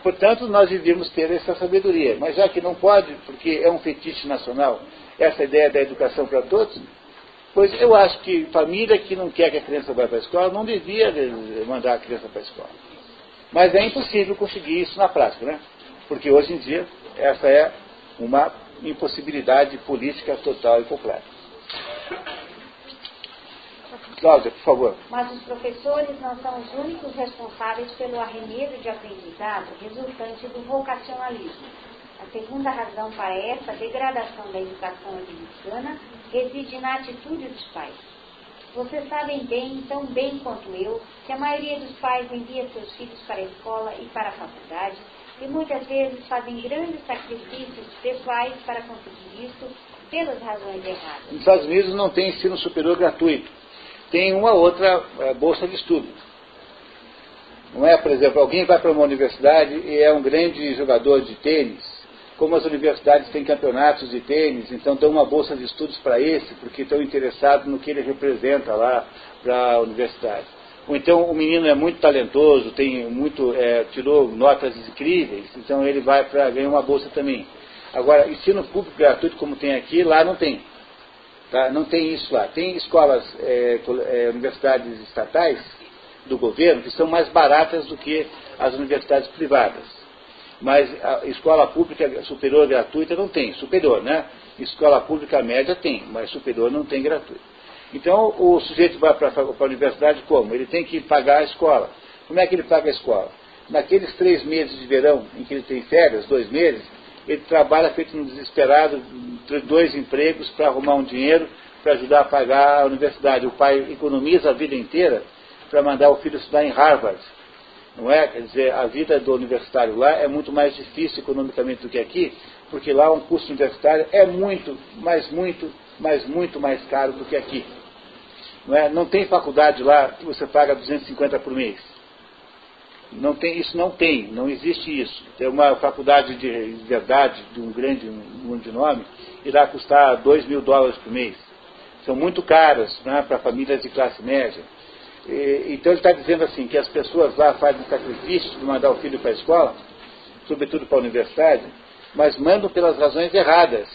S1: Portanto, nós devíamos ter essa sabedoria. Mas já que não pode, porque é um fetiche nacional, essa ideia da educação para todos, pois eu acho que família que não quer que a criança vá para a escola não devia mandar a criança para a escola. Mas é impossível conseguir isso na prática, né? porque hoje em dia essa é uma impossibilidade política total e completa. Cláudia, por favor.
S2: Mas os professores não são os únicos responsáveis pelo arremedo de aprendizado resultante do vocacionalismo. A segunda razão para essa degradação da educação americana reside na atitude dos pais. Vocês sabem bem, tão bem quanto eu, que a maioria dos pais envia seus filhos para a escola e para a faculdade e muitas vezes fazem grandes sacrifícios pessoais para conseguir isso pelas razões erradas.
S1: Nos Estados Unidos não tem ensino superior gratuito. Tem uma outra é, bolsa de estudo. Não é, por exemplo, alguém vai para uma universidade e é um grande jogador de tênis. Como as universidades têm campeonatos de tênis, então dão uma bolsa de estudos para esse, porque estão interessados no que ele representa lá para a universidade. Ou então o menino é muito talentoso, tem muito, é, tirou notas incríveis, então ele vai para ganhar uma bolsa também. Agora, ensino público gratuito como tem aqui, lá não tem. Tá? Não tem isso lá. Tem escolas, é, é, universidades estatais do governo que são mais baratas do que as universidades privadas. Mas a escola pública superior gratuita não tem. Superior, né? Escola pública média tem, mas superior não tem gratuito. Então, o sujeito vai para a universidade como? Ele tem que pagar a escola. Como é que ele paga a escola? Naqueles três meses de verão em que ele tem férias, dois meses, ele trabalha feito um desesperado, dois empregos para arrumar um dinheiro para ajudar a pagar a universidade. O pai economiza a vida inteira para mandar o filho estudar em Harvard. Não é? Quer dizer, a vida do universitário lá é muito mais difícil economicamente do que aqui, porque lá um curso universitário é muito, mas muito, mas muito mais caro do que aqui. Não, é? não tem faculdade lá que você paga 250 por mês. Não tem, isso não tem, não existe isso. Tem uma faculdade de verdade, de um grande, um grande nome, irá custar 2 mil dólares por mês. São muito caras né, para famílias de classe média. E, então ele está dizendo assim, que as pessoas lá fazem sacrifício de mandar o filho para a escola, sobretudo para a universidade, mas mandam pelas razões erradas.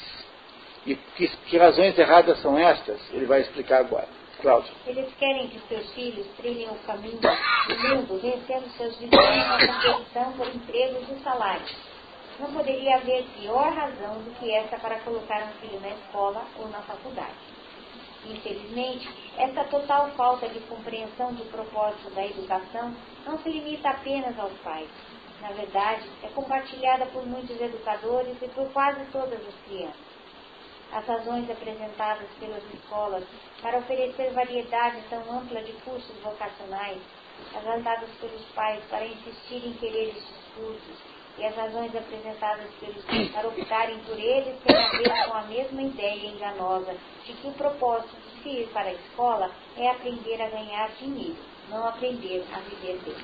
S1: E que, que razões erradas são estas? Ele vai explicar agora. Cláudio.
S2: Eles querem que seus filhos trilhem o caminho do mundo, vencendo seus vizinhos na competição por empregos e salários. Não poderia haver pior razão do que essa para colocar um filho na escola ou na faculdade. Infelizmente, essa total falta de compreensão do propósito da educação não se limita apenas aos pais. Na verdade, é compartilhada por muitos educadores e por quase todas as crianças. As razões apresentadas pelas escolas para oferecer variedade tão ampla de cursos vocacionais, as dadas pelos pais para insistir em querer estes cursos e as razões apresentadas pelos pais para optarem por eles têm a ver com a mesma ideia enganosa de que o propósito de se ir para a escola é aprender a ganhar dinheiro, não aprender a viver bem.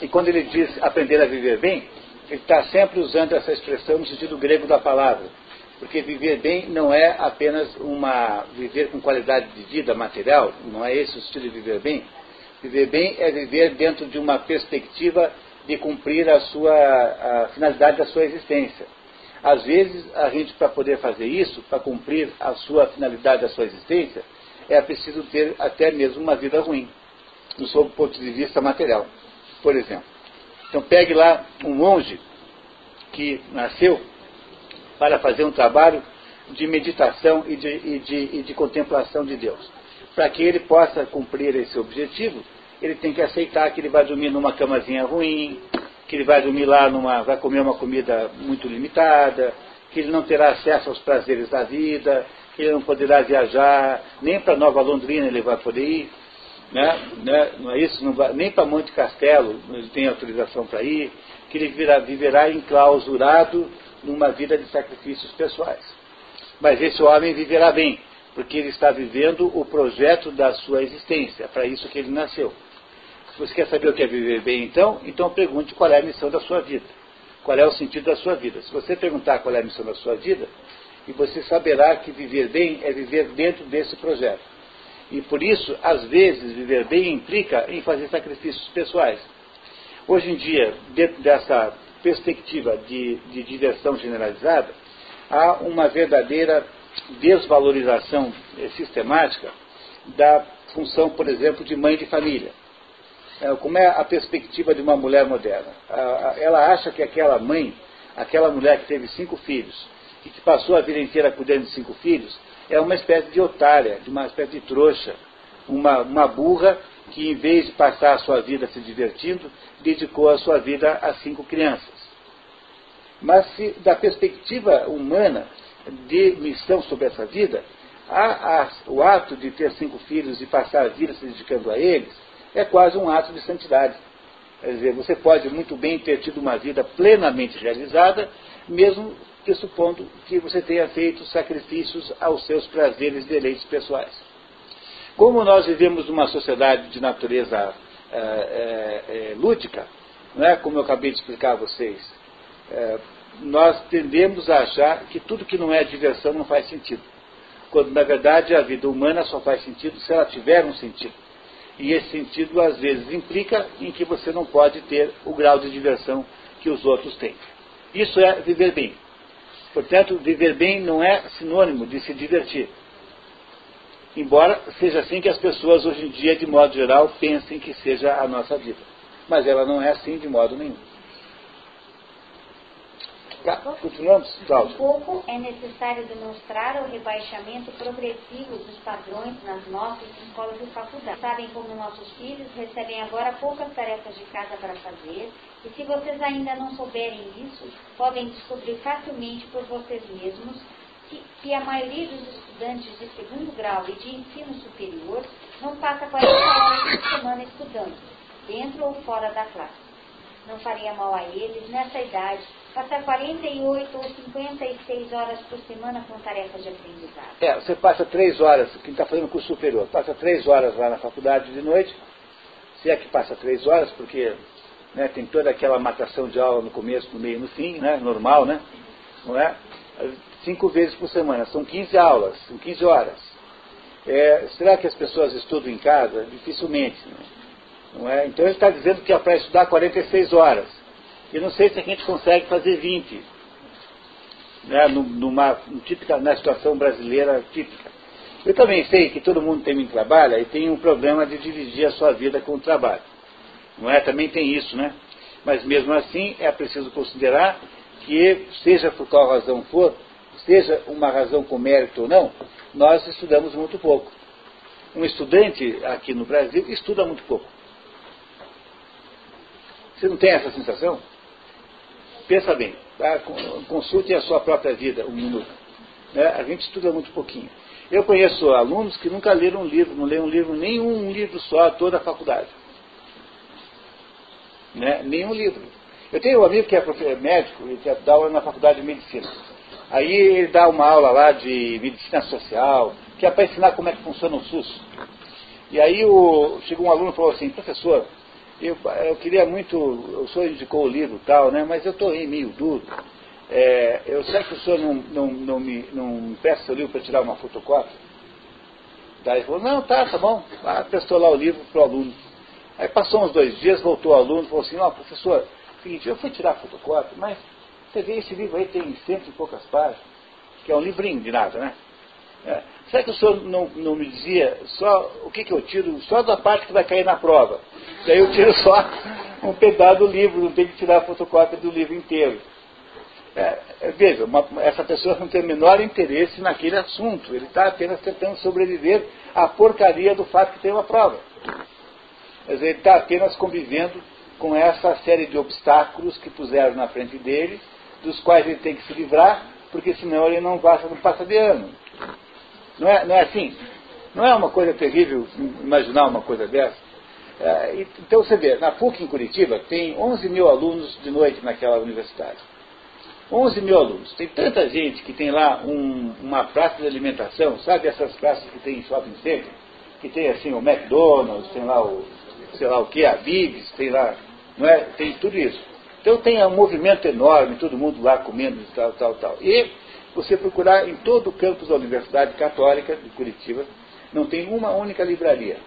S1: E quando ele diz aprender a viver bem, ele está sempre usando essa expressão no sentido grego da palavra porque viver bem não é apenas uma viver com qualidade de vida material, não é esse o estilo de viver bem. Viver bem é viver dentro de uma perspectiva de cumprir a sua a finalidade da sua existência. Às vezes, a gente, para poder fazer isso, para cumprir a sua finalidade da sua existência, é preciso ter até mesmo uma vida ruim, no seu ponto de vista material, por exemplo. Então, pegue lá um monge que nasceu para fazer um trabalho de meditação e de, e de, e de contemplação de Deus. Para que ele possa cumprir esse objetivo, ele tem que aceitar que ele vai dormir numa camazinha ruim, que ele vai dormir lá numa, vai comer uma comida muito limitada, que ele não terá acesso aos prazeres da vida, que ele não poderá viajar, nem para Nova Londrina ele vai poder ir, né? né? não é isso? Não vai, nem para Monte Castelo ele tem autorização para ir, que ele virá, viverá enclausurado numa vida de sacrifícios pessoais. Mas esse homem viverá bem, porque ele está vivendo o projeto da sua existência, para isso que ele nasceu. Se você quer saber o que é viver bem, então, então pergunte qual é a missão da sua vida. Qual é o sentido da sua vida? Se você perguntar qual é a missão da sua vida, e você saberá que viver bem é viver dentro desse projeto. E por isso, às vezes, viver bem implica em fazer sacrifícios pessoais. Hoje em dia, dentro dessa perspectiva de, de diversão generalizada, há uma verdadeira desvalorização eh, sistemática da função, por exemplo, de mãe de família. É, como é a perspectiva de uma mulher moderna? Ela acha que aquela mãe, aquela mulher que teve cinco filhos e que passou a vida inteira cuidando de cinco filhos, é uma espécie de otária, de uma espécie de trouxa, uma, uma burra que, em vez de passar a sua vida se divertindo, dedicou a sua vida a cinco crianças. Mas, se, da perspectiva humana de missão sobre essa vida, a, a, o ato de ter cinco filhos e passar a vida se dedicando a eles é quase um ato de santidade. Quer dizer, você pode muito bem ter tido uma vida plenamente realizada, mesmo que supondo que você tenha feito sacrifícios aos seus prazeres e deleites pessoais. Como nós vivemos numa sociedade de natureza é, é, é, lúdica, não é? como eu acabei de explicar a vocês, é, nós tendemos a achar que tudo que não é diversão não faz sentido. Quando, na verdade, a vida humana só faz sentido se ela tiver um sentido. E esse sentido, às vezes, implica em que você não pode ter o grau de diversão que os outros têm. Isso é viver bem. Portanto, viver bem não é sinônimo de se divertir. Embora seja assim que as pessoas hoje em dia, de modo geral, pensem que seja a nossa vida. Mas ela não é assim de modo nenhum. Tá, continuamos,
S2: Cláudio. pouco é necessário demonstrar o rebaixamento progressivo dos padrões nas nossas escolas e faculdades. Sabem como nossos filhos recebem agora poucas tarefas de casa para fazer, e se vocês ainda não souberem isso, podem descobrir facilmente por vocês mesmos que, que a maioria dos estudantes de segundo grau e de ensino superior não passa 40 horas por semana estudando, dentro ou fora da classe. Não faria mal a eles, nessa idade, passar 48 ou 56 horas por semana com tarefas de aprendizado.
S1: É, você passa três horas, quem está fazendo curso superior, passa três horas lá na faculdade de noite, se é que passa três horas, porque né, tem toda aquela matação de aula no começo, no meio e no fim, né, normal, né? Não é? Cinco vezes por semana, são 15 aulas, são 15 horas. É, será que as pessoas estudam em casa? Dificilmente. Né? Não é? Então ele está dizendo que é para estudar 46 horas. Eu não sei se a gente consegue fazer 20. Né, numa, típica, na situação brasileira típica. Eu também sei que todo mundo tem muito trabalho e tem um problema de dividir a sua vida com o trabalho. Não é? Também tem isso, né? Mas mesmo assim é preciso considerar que, seja por qual razão for, seja uma razão com mérito ou não, nós estudamos muito pouco. um estudante aqui no Brasil estuda muito pouco. Você não tem essa sensação? Pensa bem, tá? consulte a sua própria vida um minuto. Né? A gente estuda muito pouquinho. Eu conheço alunos que nunca leram um livro, não leram um livro, nenhum livro só, toda a faculdade. Né? Nenhum livro. Eu tenho um amigo que é médico, ele dá aula na faculdade de medicina. Aí ele dá uma aula lá de medicina social, que é para ensinar como é que funciona o SUS. E aí o, chegou um aluno e falou assim, professor, eu, eu queria muito, o senhor indicou o livro tal, né, mas eu estou meio duro. É, eu sei que o senhor não, não, não, me, não peça seu livro para tirar uma fotocópia. Daí ele falou, não, tá, tá bom. Ah, prestou lá o livro para o aluno. Aí passou uns dois dias, voltou o aluno e falou assim, ó, professor, seguinte, eu fui tirar a fotocópia, mas você vê, esse livro aí tem cento e poucas páginas, que é um livrinho de nada, né? É. Será que o senhor não, não me dizia só o que, que eu tiro, só da parte que vai cair na prova? Daí eu tiro só um pedaço do livro, não tem que tirar a fotocópia do livro inteiro. É, é, veja, uma, essa pessoa não tem o menor interesse naquele assunto, ele está apenas tentando sobreviver à porcaria do fato que tem uma prova. Mas ele está apenas convivendo com essa série de obstáculos que puseram na frente dele, dos quais ele tem que se livrar, porque senão ele não passa, não passa de ano. Não é, não é assim? Não é uma coisa terrível imaginar uma coisa dessa? É, então você vê, na PUC em Curitiba tem 11 mil alunos de noite naquela universidade. 11 mil alunos. Tem tanta gente que tem lá um, uma praça de alimentação, sabe essas praças que tem em shopping center? Que tem assim o McDonald's, tem lá o, sei lá o que, a Bibs, tem lá, não é? Tem tudo isso. Então tem um movimento enorme, todo mundo lá comendo tal, tal, tal. E você procurar em todo o campus da Universidade Católica de Curitiba, não tem uma única livraria.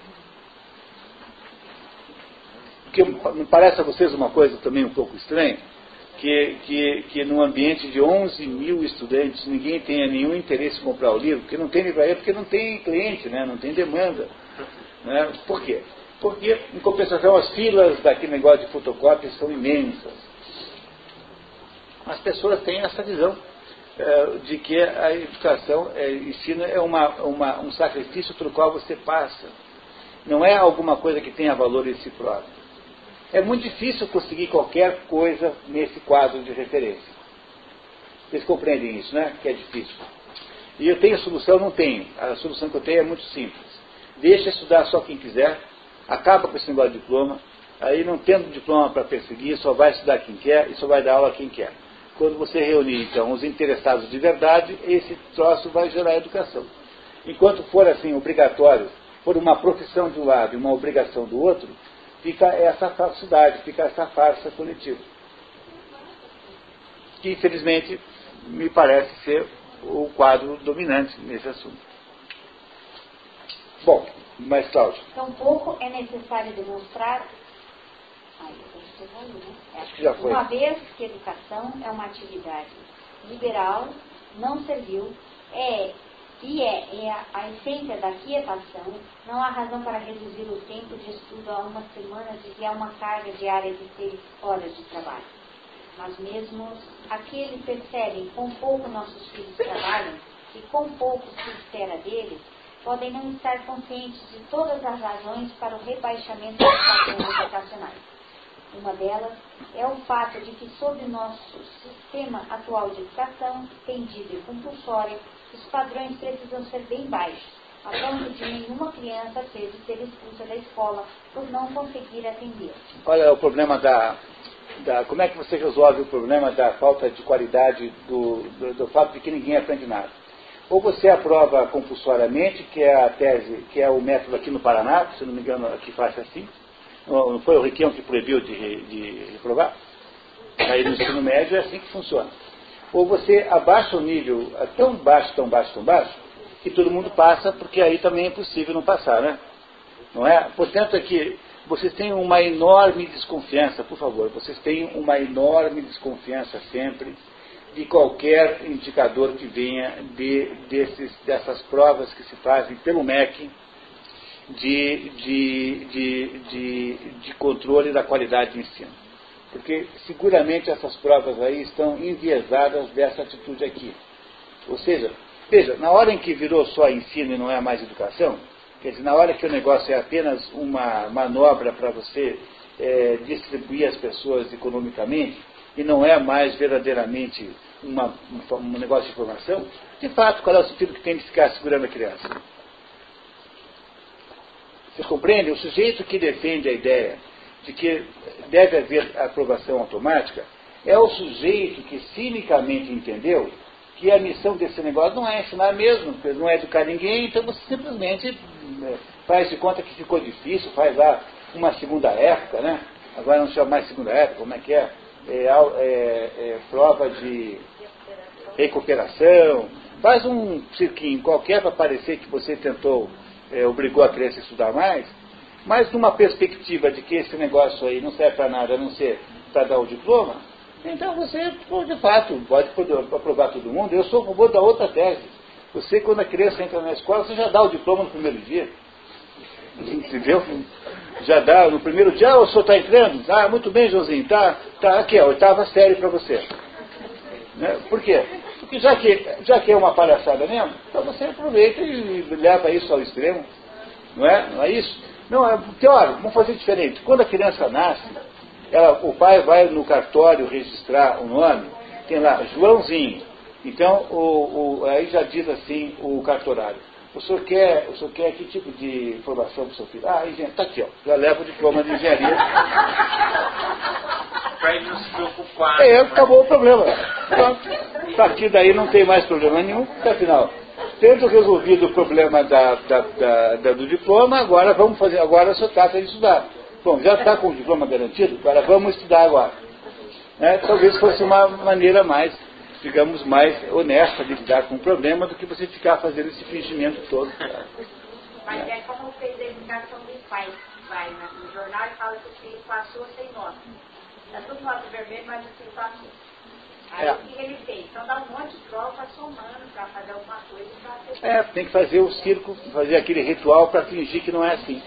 S1: Me parece a vocês uma coisa também um pouco estranha, que, que, que num ambiente de 11 mil estudantes ninguém tenha nenhum interesse em comprar o livro, porque não tem livraria, porque não tem cliente, né, não tem demanda. Né? Por quê? Porque, em compensação, as filas daquele negócio de fotocópias são imensas. As pessoas têm essa visão é, de que a educação, é, ensino é uma, uma, um sacrifício pelo qual você passa. Não é alguma coisa que tenha valor em si próprio. É muito difícil conseguir qualquer coisa nesse quadro de referência. Vocês compreendem isso, né? Que é difícil. E eu tenho solução? Não tenho. A solução que eu tenho é muito simples. Deixa estudar só quem quiser, acaba com esse negócio de diploma, aí não tendo diploma para perseguir, só vai estudar quem quer e só vai dar aula quem quer. Quando você reunir, então, os interessados de verdade, esse troço vai gerar educação. Enquanto for assim, obrigatório, for uma profissão de um lado e uma obrigação do outro, fica essa falsidade, fica essa farsa coletiva. Que, infelizmente, me parece ser o quadro dominante nesse assunto. Bom, mais Cláudio.
S2: Tampouco é necessário demonstrar
S1: Acho que já foi.
S2: Uma vez que educação é uma atividade liberal, não servil, é e é, é a, essência da quietação, não há razão para reduzir o tempo de estudo a uma semana e a uma carga diária de seis horas de trabalho. Mas mesmo aqueles percebem quão pouco nossos filhos trabalham e quão pouco se espera deles, podem não estar conscientes de todas as razões para o rebaixamento dos padrões educacionais. Uma delas é o fato de que, sob nosso sistema atual de educação, tendido e compulsório, os padrões precisam ser bem baixos, a ponto de nenhuma criança de ser expulsa da escola por não conseguir atender.
S1: Olha o problema da, da. Como é que você resolve o problema da falta de qualidade do, do, do fato de que ninguém aprende nada? Ou você aprova compulsoriamente, que é a tese, que é o método aqui no Paraná, se não me engano, aqui faz assim, não foi o Requião que proibiu de, de reprovar? Aí no ensino médio é assim que funciona. Ou você abaixa o nível tão baixo, tão baixo, tão baixo, que todo mundo passa, porque aí também é possível não passar, né? Não é? Portanto, aqui, vocês têm uma enorme desconfiança, por favor, vocês têm uma enorme desconfiança sempre de qualquer indicador que venha de, desses, dessas provas que se fazem pelo MEC, de, de, de, de, de controle da qualidade de ensino. Porque seguramente essas provas aí estão enviesadas dessa atitude aqui. Ou seja, veja, na hora em que virou só ensino e não é mais educação, Quer dizer, na hora que o negócio é apenas uma manobra para você é, distribuir as pessoas economicamente, e não é mais verdadeiramente uma, um negócio de informação, de fato, qual é o sentido que tem de ficar segurando a criança? Você compreende? O sujeito que defende a ideia de que deve haver aprovação automática é o sujeito que cinicamente entendeu que a missão desse negócio não é ensinar mesmo, não é educar ninguém, então você simplesmente é, faz de conta que ficou difícil, faz lá uma segunda época, né? Agora não chama mais segunda época, como é que é? É, é, é prova de recuperação, faz um cirquinho qualquer para parecer que você tentou, é, obrigou a criança a estudar mais, mas numa perspectiva de que esse negócio aí não serve para nada a não ser para dar o diploma, então você, de fato, pode aprovar todo mundo. Eu sou a favor da outra tese. Você, quando a criança entra na escola, você já dá o diploma no primeiro dia. Entendeu? Já dá no primeiro dia, ah, o senhor está entrando? Ah, muito bem, Joãozinho, tá, tá aqui, a oitava série para você. Né? Por quê? Porque já que, já que é uma palhaçada mesmo, então você aproveita e leva isso ao extremo. Não é? Não é isso? Não, é, olha, vamos fazer diferente. Quando a criança nasce, ela, o pai vai no cartório registrar o nome, tem lá Joãozinho. Então, o, o, aí já diz assim o cartorário. O senhor quer, o senhor quer que tipo de informação para o seu filho? Ah, engenharia. Está aqui, ó. Já leva o diploma de engenharia.
S3: Para ele não se preocupar.
S1: É, acabou o problema. Pronto. A partir daí não tem mais problema nenhum, porque afinal, tendo resolvido o problema da, da, da, do diploma, agora vamos fazer, agora só trata de estudar. Bom, já está com o diploma garantido, agora vamos estudar agora. É, talvez fosse uma maneira mais, digamos, mais honesta de lidar com o problema do que você ficar fazendo esse fingimento todo.
S2: Mas é como fez a educação dos pais. Vai no jornal e fala que o filho passou sem nota. Está tudo nota vermelha, mas o filho passou. Aí é. o que ele fez? Então dá um monte de prova somando para fazer alguma coisa para
S1: É, tem que fazer o circo, fazer aquele ritual para fingir que não é assim.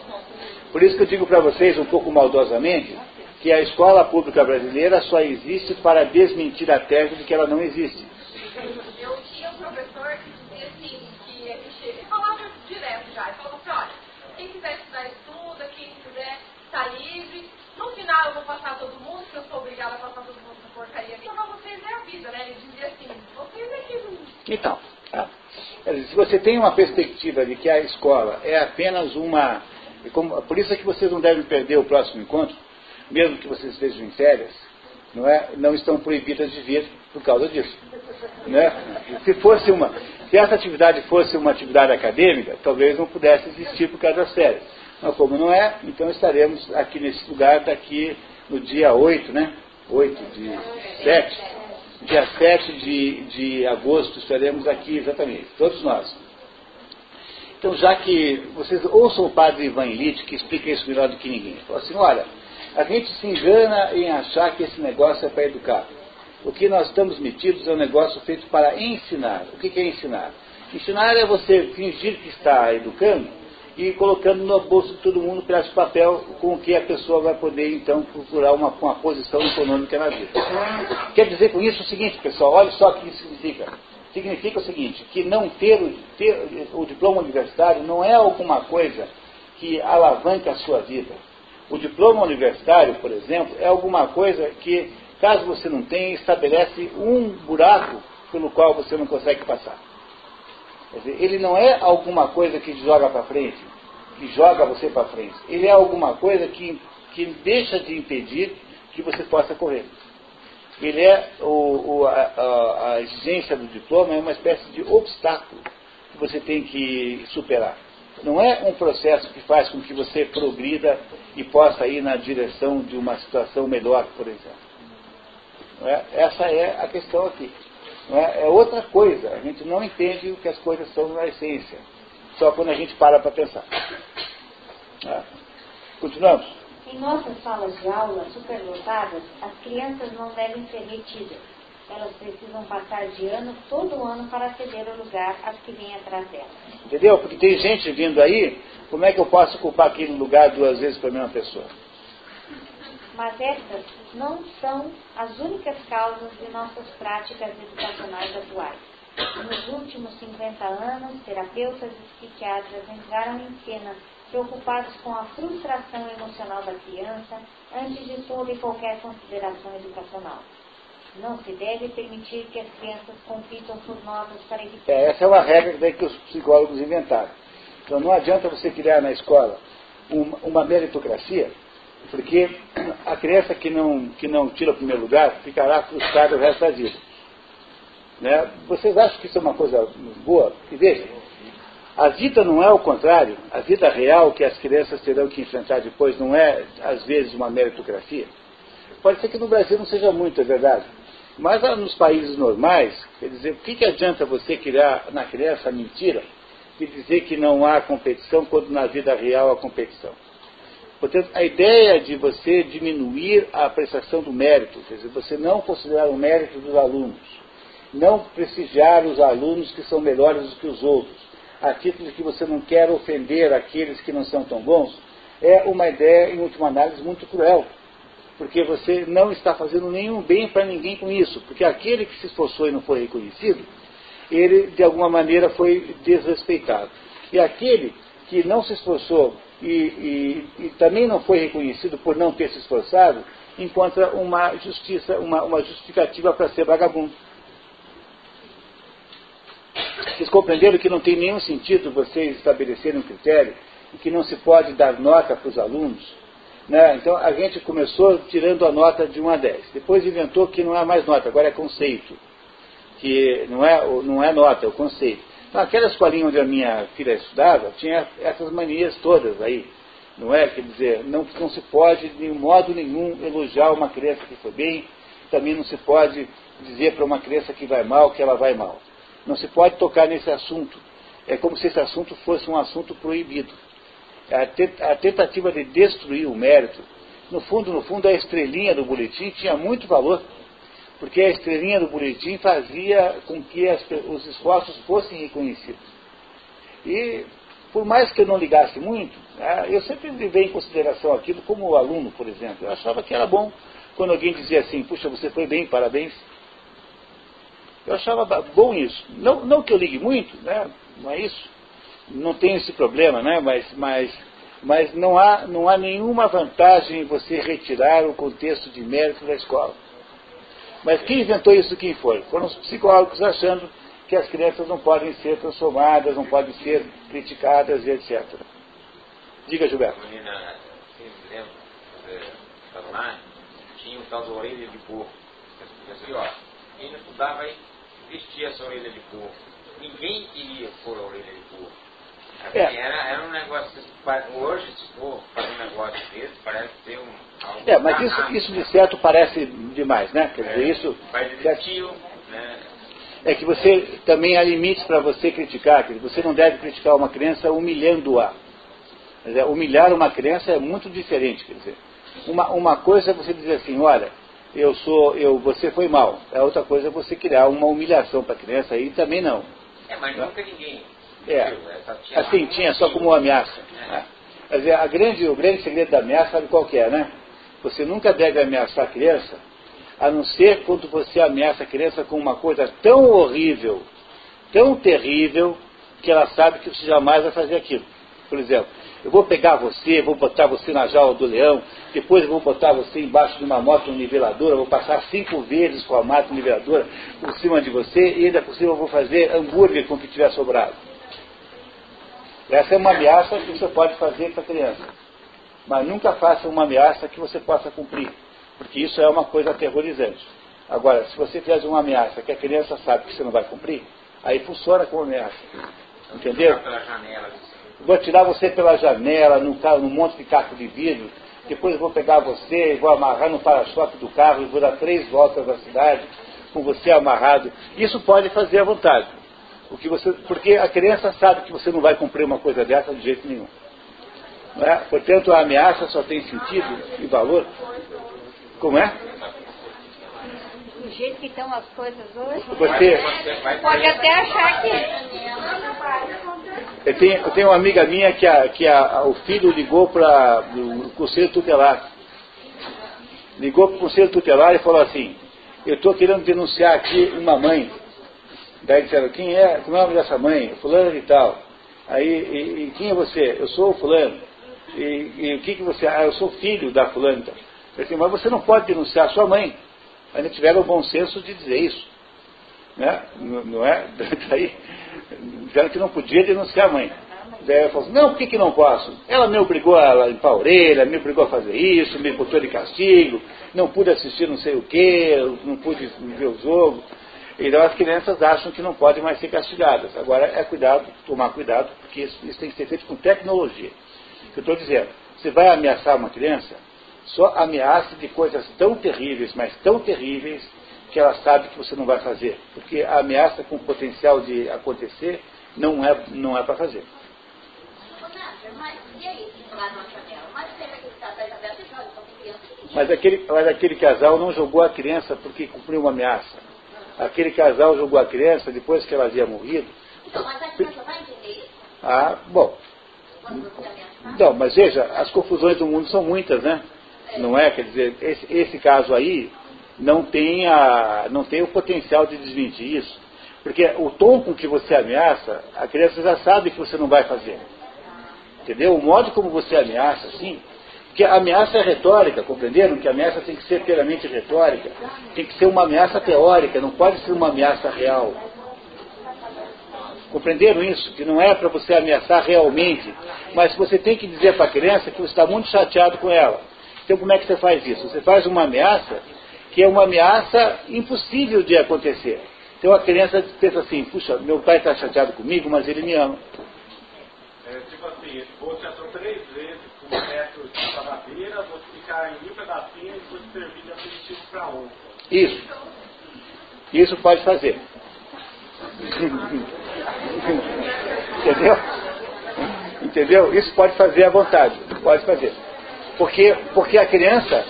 S1: Por isso que eu digo para vocês, um pouco maldosamente, que a escola pública brasileira só existe para desmentir a tese de que ela não existe.
S4: Eu tinha um professor que dizia assim, que ele, chega, ele falava direto já, ele falou assim, olha, quem quiser estudar, estuda, quem quiser está livre, no final eu vou passar todo mundo, porque eu sou obrigada a passar todo mundo essa porcaria. Então pra vocês é a vida, né? Ele dizia assim, vocês é que...
S1: Então, tá. se você tem uma perspectiva de que a escola é apenas uma... Por isso é que vocês não devem perder o próximo encontro, mesmo que vocês estejam em férias, não, é? não estão proibidas de vir por causa disso. Né? Se fosse uma, se essa atividade fosse uma atividade acadêmica, talvez não pudesse existir por causa das férias. Mas como não é, então estaremos aqui nesse lugar daqui no dia 8, né? 8 de 7. Dia 7 de, de agosto estaremos aqui exatamente, todos nós. Então, já que vocês ouçam o padre Ivan Illich, que explica isso melhor do que ninguém. Fala assim, olha, a gente se engana em achar que esse negócio é para educar. O que nós estamos metidos é um negócio feito para ensinar. O que é ensinar? Ensinar é você fingir que está educando e colocando no bolso de todo mundo um pedaço de papel com que a pessoa vai poder então procurar uma, uma posição econômica na vida. Quer dizer com isso o seguinte, pessoal, olha só o que isso significa. Significa o seguinte, que não ter, ter o diploma universitário não é alguma coisa que alavanca a sua vida. O diploma universitário, por exemplo, é alguma coisa que, caso você não tenha, estabelece um buraco pelo qual você não consegue passar. Dizer, ele não é alguma coisa que joga para frente, que joga você para frente. Ele é alguma coisa que, que deixa de impedir que você possa correr. Ele é o, o, a, a, exigência do diploma é uma espécie de obstáculo que você tem que superar. Não é um processo que faz com que você progrida e possa ir na direção de uma situação melhor, por exemplo. É? Essa é a questão aqui. É? é outra coisa. A gente não entende o que as coisas são na essência. Só quando a gente para para pensar. É? Continuamos.
S2: Em nossas salas de aula superlotadas, as crianças não devem ser retidas. Elas precisam passar de ano todo ano para ceder o lugar às que vêm atrás delas.
S1: Entendeu? Porque tem gente vindo aí, como é que eu posso ocupar aquele lugar duas vezes para a mesma pessoa?
S2: Mas essas não são as únicas causas de nossas práticas educacionais atuais. Nos últimos 50 anos, terapeutas e psiquiatras entraram em cena preocupados com a frustração emocional da criança antes de toda e qualquer consideração educacional. Não se deve permitir que as crianças compitam por notas para evitar.
S1: É, essa é uma regra que os psicólogos inventaram. Então não adianta você criar na escola uma, uma meritocracia, porque a criança que não, que não tira o primeiro lugar ficará frustrada o resto da vida. Né? Vocês acham que isso é uma coisa boa? Que veja, a vida não é o contrário. A vida real que as crianças terão que enfrentar depois não é, às vezes, uma meritocracia. Pode ser que no Brasil não seja muito, é verdade. Mas nos países normais, quer dizer, o que, que adianta você criar na criança a mentira de dizer que não há competição quando na vida real há competição? Portanto, a ideia de você diminuir a apreciação do mérito, quer dizer, você não considerar o mérito dos alunos, não prestigiar os alunos que são melhores do que os outros, a título de que você não quer ofender aqueles que não são tão bons, é uma ideia, em última análise, muito cruel porque você não está fazendo nenhum bem para ninguém com isso, porque aquele que se esforçou e não foi reconhecido, ele de alguma maneira foi desrespeitado. E aquele que não se esforçou e, e, e também não foi reconhecido por não ter se esforçado, encontra uma justiça, uma, uma justificativa para ser vagabundo. Vocês compreenderam que não tem nenhum sentido vocês estabelecerem um critério e que não se pode dar nota para os alunos né? Então a gente começou tirando a nota de 1 a 10. Depois inventou que não é mais nota, agora é conceito. Que não é, não é nota, é o conceito. Então aquela escolinha onde a minha filha estudava tinha essas manias todas aí. Não é? Quer dizer, não, não se pode de modo nenhum elogiar uma criança que foi bem, também não se pode dizer para uma criança que vai mal que ela vai mal. Não se pode tocar nesse assunto. É como se esse assunto fosse um assunto proibido a tentativa de destruir o mérito, no fundo, no fundo, a estrelinha do boletim tinha muito valor, porque a estrelinha do boletim fazia com que as, os esforços fossem reconhecidos. E, por mais que eu não ligasse muito, né, eu sempre levei em consideração aquilo como aluno, por exemplo. Eu achava que era bom quando alguém dizia assim, puxa, você foi bem, parabéns. Eu achava bom isso. Não, não que eu ligue muito, né, não é isso não tem esse problema, né? mas, mas, mas não, há, não há nenhuma vantagem em você retirar o contexto de mérito da escola. Mas quem inventou isso, quem foi? Foram os psicólogos achando que as crianças não podem ser transformadas, não podem ser criticadas e etc. Diga, Gilberto. Menina, lembro,
S3: estava lá, tinha um tal de orelha de porco. Assim, ó, quem não estudava vestia essa orelha de porco. Ninguém queria pôr a orelha de porco. É. Era, era um negócio, hoje, se for fazer um negócio desse, parece ser um.
S1: É, mas isso, isso de certo parece demais, né? Quer dizer, é, isso.
S3: né?
S1: É que você também há limites para você criticar, quer dizer, você não deve criticar uma criança humilhando-a. Humilhar uma criança é muito diferente, quer dizer. Uma, uma coisa é você dizer assim, olha, eu sou, eu, você foi mal. A outra coisa é você criar uma humilhação para a criança aí também não.
S3: É, mas nunca ninguém
S1: é. Assim, tinha só como uma ameaça. Né? Quer dizer, a grande, o grande segredo da ameaça, sabe qual que é, né? Você nunca deve ameaçar a criança, a não ser quando você ameaça a criança com uma coisa tão horrível, tão terrível, que ela sabe que você jamais vai fazer aquilo. Por exemplo, eu vou pegar você, vou botar você na jaula do leão, depois vou botar você embaixo de uma moto niveladora, vou passar cinco vezes com a moto niveladora por cima de você e ainda por cima eu vou fazer hambúrguer com o que tiver sobrado. Essa é uma ameaça que você pode fazer para a criança. Mas nunca faça uma ameaça que você possa cumprir, porque isso é uma coisa aterrorizante. Agora, se você faz uma ameaça que a criança sabe que você não vai cumprir, aí funciona como ameaça. Entendeu? Vou tirar você pela janela, num, carro, num monte de caco de vidro, depois vou pegar você, vou amarrar no para-choque do carro e vou dar três voltas da cidade com você amarrado. Isso pode fazer à vontade. O que você, porque a criança sabe que você não vai cumprir uma coisa dessa de jeito nenhum. É? Portanto, a ameaça só tem sentido e valor. Como é?
S2: Do jeito que estão as coisas hoje,
S1: você,
S2: pode até achar que.
S1: Eu tenho, eu tenho uma amiga minha que, a, que a, o filho ligou para o conselho tutelar. Ligou para o conselho tutelar e falou assim: Eu estou querendo denunciar aqui uma mãe Daí disseram, quem é, como é o nome dessa mãe? Fulano e tal. Aí, e, e quem é você? Eu sou o fulano. E, e, o que, que você. Ah, eu sou filho da fulana. Então. Disse, mas você não pode denunciar sua mãe. Ainda tiveram o bom senso de dizer isso. Né? Não, é? Daí, disseram que não podia denunciar a mãe. Daí ela falou assim, não, por que, que não posso? Ela me obrigou a limpar a orelha, me obrigou a fazer isso, me botou de castigo, não pude assistir não sei o quê, não pude ver o jogo. Então as crianças acham que não podem mais ser castigadas. Agora é cuidado, tomar cuidado, porque isso, isso tem que ser feito com tecnologia. Eu estou dizendo, você vai ameaçar uma criança, só ameaça de coisas tão terríveis, mas tão terríveis, que ela sabe que você não vai fazer. Porque a ameaça com potencial de acontecer não é, não é para fazer. Mas aquele, mas aquele casal não jogou a criança porque cumpriu uma ameaça. Aquele casal jogou a criança depois que ela havia morrido.
S2: Então, mas a criança vai entender isso?
S1: Ah, bom. Não, mas veja, as confusões do mundo são muitas, né? Não é? Quer dizer, esse, esse caso aí não tem, a, não tem o potencial de desmentir isso. Porque o tom com que você ameaça, a criança já sabe que você não vai fazer. Entendeu? O modo como você ameaça, assim, porque a ameaça é retórica, compreenderam? Que a ameaça tem que ser puramente retórica, tem que ser uma ameaça teórica, não pode ser uma ameaça real. Compreenderam isso? Que não é para você ameaçar realmente, mas você tem que dizer para a criança que você está muito chateado com ela. Então como é que você faz isso? Você faz uma ameaça que é uma ameaça impossível de acontecer. Então a criança pensa assim, puxa, meu pai está chateado comigo, mas ele me ama.
S5: É, tipo assim, achou três vezes com você ficar em mil pedacinhos e você servir de aperitivo para.
S1: Isso. Isso pode fazer. Entendeu? Entendeu? Isso pode fazer à vontade. Pode fazer. Porque, porque a criança,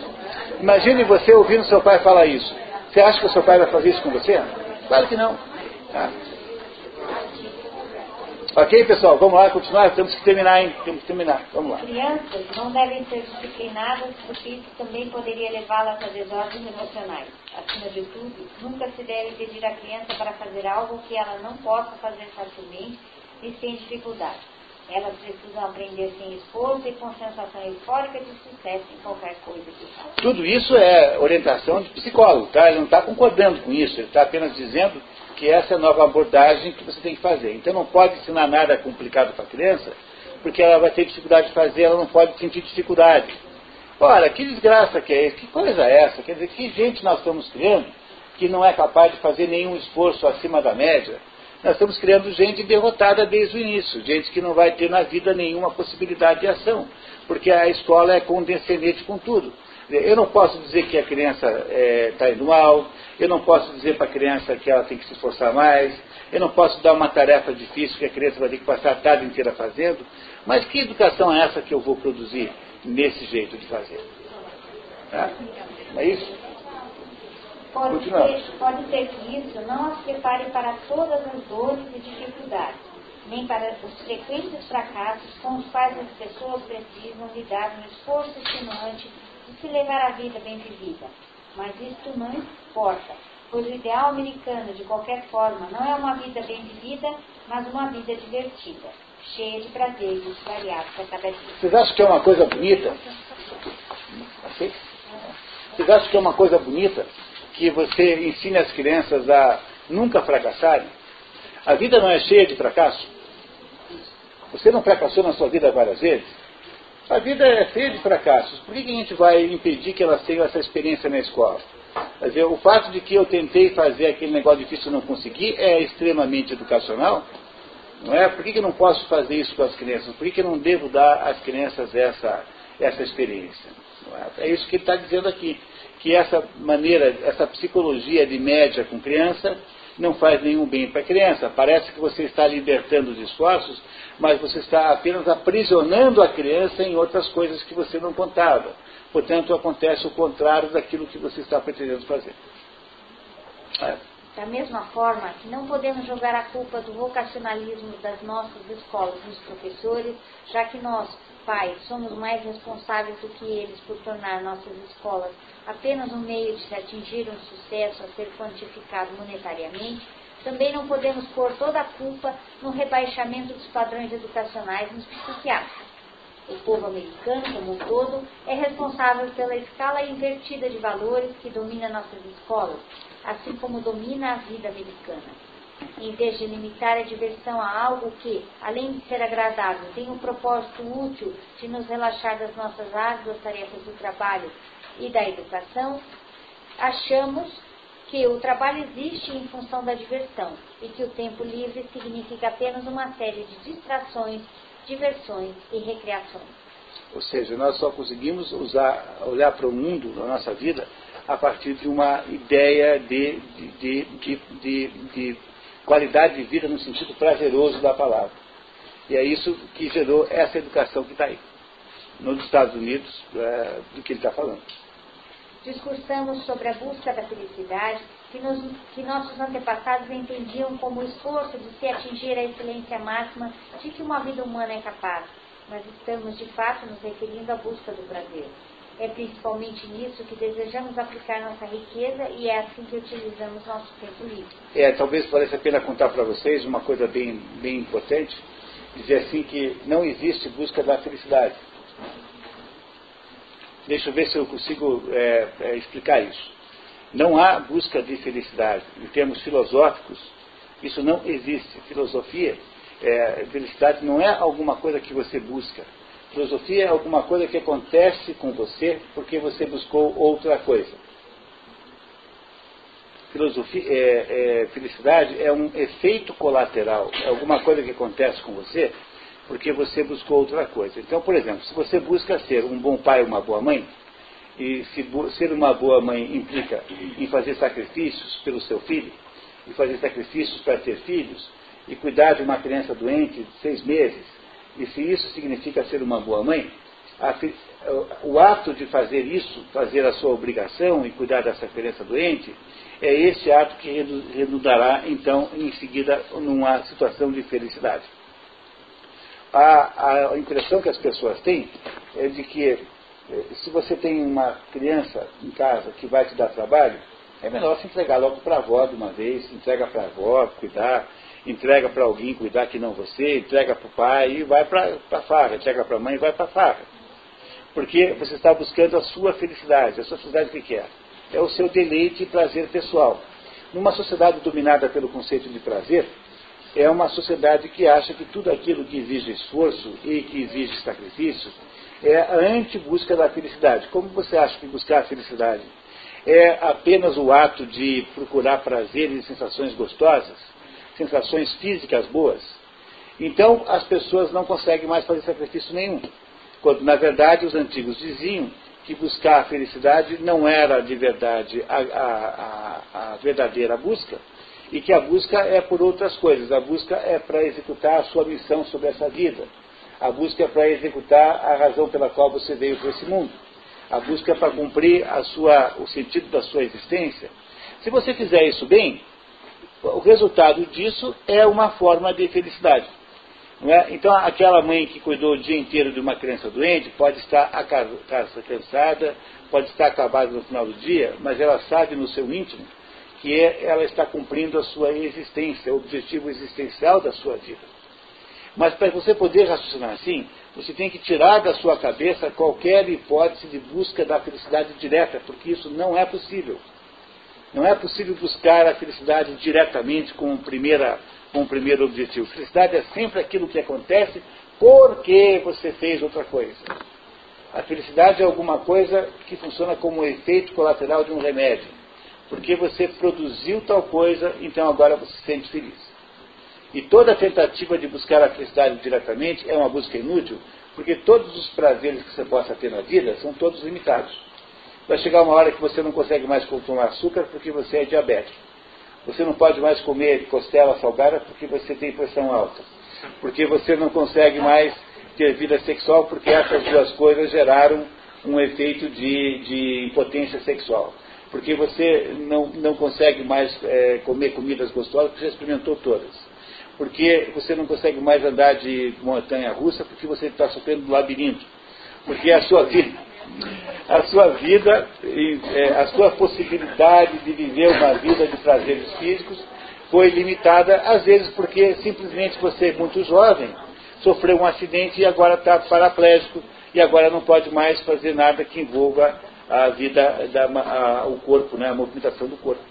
S1: imagine você ouvindo seu pai falar isso. Você acha que o seu pai vai fazer isso com você? Claro que não. Tá? Ok, pessoal, vamos lá, continuar. Temos que terminar, hein? Temos que terminar. Vamos lá.
S2: Crianças não devem ser disciplinadas porque isso também poderia levá-las a desordens emocionais. Acima de tudo, nunca se deve pedir à criança para fazer algo que ela não possa fazer facilmente e sem dificuldade. Elas precisam aprender sem esforço e com sensação eufórica de sucesso em qualquer coisa que façam.
S1: Tudo isso é orientação de psicólogo, tá? Ele não está concordando com isso, ele está apenas dizendo que essa é a nova abordagem que você tem que fazer. Então não pode ensinar nada complicado para a criança, porque ela vai ter dificuldade de fazer, ela não pode sentir dificuldade. Ora, que desgraça que é isso? Que coisa é essa? Quer dizer, que gente nós estamos criando que não é capaz de fazer nenhum esforço acima da média? Nós estamos criando gente derrotada desde o início, gente que não vai ter na vida nenhuma possibilidade de ação, porque a escola é condescendente com tudo. Eu não posso dizer que a criança está é, indo mal, eu não posso dizer para a criança que ela tem que se esforçar mais, eu não posso dar uma tarefa difícil que a criança vai ter que passar a tarde inteira fazendo, mas que educação é essa que eu vou produzir nesse jeito de fazer? Tá? É isso?
S2: Pode ser, pode ser que isso não as prepare para todas as dores e dificuldades, nem para os frequentes fracassos com os quais as pessoas precisam lidar no esforço estimulante de se levar a vida bem vivida. Mas isto não importa, pois o ideal americano, de qualquer forma, não é uma vida bem vivida, mas uma vida divertida, cheia de prazeres variados a cada dia.
S1: Vocês acham que é uma coisa bonita? Assim? Vocês acham que é uma coisa bonita que você ensine as crianças a nunca fracassarem? A vida não é cheia de fracasso? Você não fracassou na sua vida várias vezes? A vida é cheia de fracassos. Por que a gente vai impedir que elas tenham essa experiência na escola? Quer dizer, o fato de que eu tentei fazer aquele negócio difícil e não consegui é extremamente educacional? Não é? Por que, que eu não posso fazer isso com as crianças? Por que, que eu não devo dar às crianças essa, essa experiência? É? é? isso que ele está dizendo aqui. Que essa maneira, essa psicologia de média com criança não faz nenhum bem para a criança. Parece que você está libertando os esforços, mas você está apenas aprisionando a criança em outras coisas que você não contava. Portanto, acontece o contrário daquilo que você está pretendendo fazer.
S2: É. Da mesma forma que não podemos jogar a culpa do vocacionalismo das nossas escolas nos professores, já que nós, pais, somos mais responsáveis do que eles por tornar nossas escolas apenas um meio de se atingir um sucesso a ser quantificado monetariamente, também não podemos pôr toda a culpa no rebaixamento dos padrões educacionais nos psiquiátricos. O povo americano, como um todo, é responsável pela escala invertida de valores que domina nossas escolas, assim como domina a vida americana. Em vez de limitar a diversão a algo que, além de ser agradável, tem um propósito útil de nos relaxar das nossas árduas tarefas do trabalho e da educação, achamos que o trabalho existe em função da diversão e que o tempo livre significa apenas uma série de distrações diversões e recreações.
S1: Ou seja, nós só conseguimos usar, olhar para o mundo, na nossa vida, a partir de uma ideia de, de, de, de, qualidade de vida no sentido prazeroso da palavra. E é isso que gerou essa educação que está aí, nos Estados Unidos, é, do que ele está falando.
S2: Discursamos sobre a busca da felicidade que, nos, que nossos antepassados entendiam como esforço de se atingir a excelência máxima de que uma vida humana é capaz, mas estamos de fato nos referindo à busca do prazer. É principalmente nisso que desejamos aplicar nossa riqueza e é assim que utilizamos nosso tempo livre.
S1: É, talvez pareça a pena contar para vocês uma coisa bem, bem importante, dizer assim que não existe busca da felicidade. Deixa eu ver se eu consigo é, é, explicar isso. Não há busca de felicidade. Em termos filosóficos, isso não existe. Filosofia, é, felicidade não é alguma coisa que você busca. Filosofia é alguma coisa que acontece com você porque você buscou outra coisa. Filosofia, é, é, felicidade é um efeito colateral, é alguma coisa que acontece com você porque você buscou outra coisa. Então, por exemplo, se você busca ser um bom pai ou uma boa mãe, e se ser uma boa mãe implica em fazer sacrifícios pelo seu filho, e fazer sacrifícios para ter filhos, e cuidar de uma criança doente de seis meses, e se isso significa ser uma boa mãe, a, o ato de fazer isso, fazer a sua obrigação e cuidar dessa criança doente, é esse ato que redundará, então, em seguida, numa situação de felicidade. A, a impressão que as pessoas têm é de que se você tem uma criança em casa que vai te dar trabalho, é melhor se entregar logo para a avó de uma vez, entrega para a avó cuidar, entrega para alguém cuidar que não você, entrega para o pai e vai para a farra, entrega para a mãe e vai para a farra. Porque você está buscando a sua felicidade. A sua felicidade que é? É o seu deleite e prazer pessoal. Numa sociedade dominada pelo conceito de prazer, é uma sociedade que acha que tudo aquilo que exige esforço e que exige sacrifício é a anti-busca da felicidade. Como você acha que buscar a felicidade é apenas o ato de procurar prazeres e sensações gostosas, sensações físicas boas? Então as pessoas não conseguem mais fazer sacrifício nenhum. Quando na verdade os antigos diziam que buscar a felicidade não era de verdade a, a, a, a verdadeira busca, e que a busca é por outras coisas. A busca é para executar a sua missão sobre essa vida. A busca é para executar a razão pela qual você veio para esse mundo. A busca é para cumprir sua, o sentido da sua existência. Se você fizer isso bem, o resultado disso é uma forma de felicidade. É? Então, aquela mãe que cuidou o dia inteiro de uma criança doente pode estar cansada, pode estar acabada no final do dia, mas ela sabe no seu íntimo que ela está cumprindo a sua existência, o objetivo existencial da sua vida. Mas para você poder raciocinar assim, você tem que tirar da sua cabeça qualquer hipótese de busca da felicidade direta, porque isso não é possível. Não é possível buscar a felicidade diretamente com, primeira, com o primeiro objetivo. Felicidade é sempre aquilo que acontece porque você fez outra coisa. A felicidade é alguma coisa que funciona como um efeito colateral de um remédio. Porque você produziu tal coisa, então agora você se sente feliz. E toda tentativa de buscar a felicidade diretamente é uma busca inútil, porque todos os prazeres que você possa ter na vida são todos limitados. Vai chegar uma hora que você não consegue mais tomar açúcar porque você é diabético. Você não pode mais comer costela salgada porque você tem pressão alta. Porque você não consegue mais ter vida sexual porque essas duas coisas geraram um efeito de, de impotência sexual. Porque você não, não consegue mais é, comer comidas gostosas porque já experimentou todas porque você não consegue mais andar de montanha russa porque você está sofrendo do labirinto. Porque a sua vida, a sua vida, é, a sua possibilidade de viver uma vida de prazeres físicos foi limitada, às vezes porque simplesmente você é muito jovem, sofreu um acidente e agora está paraplégico e agora não pode mais fazer nada que envolva a vida, da, a, o corpo, né, a movimentação do corpo.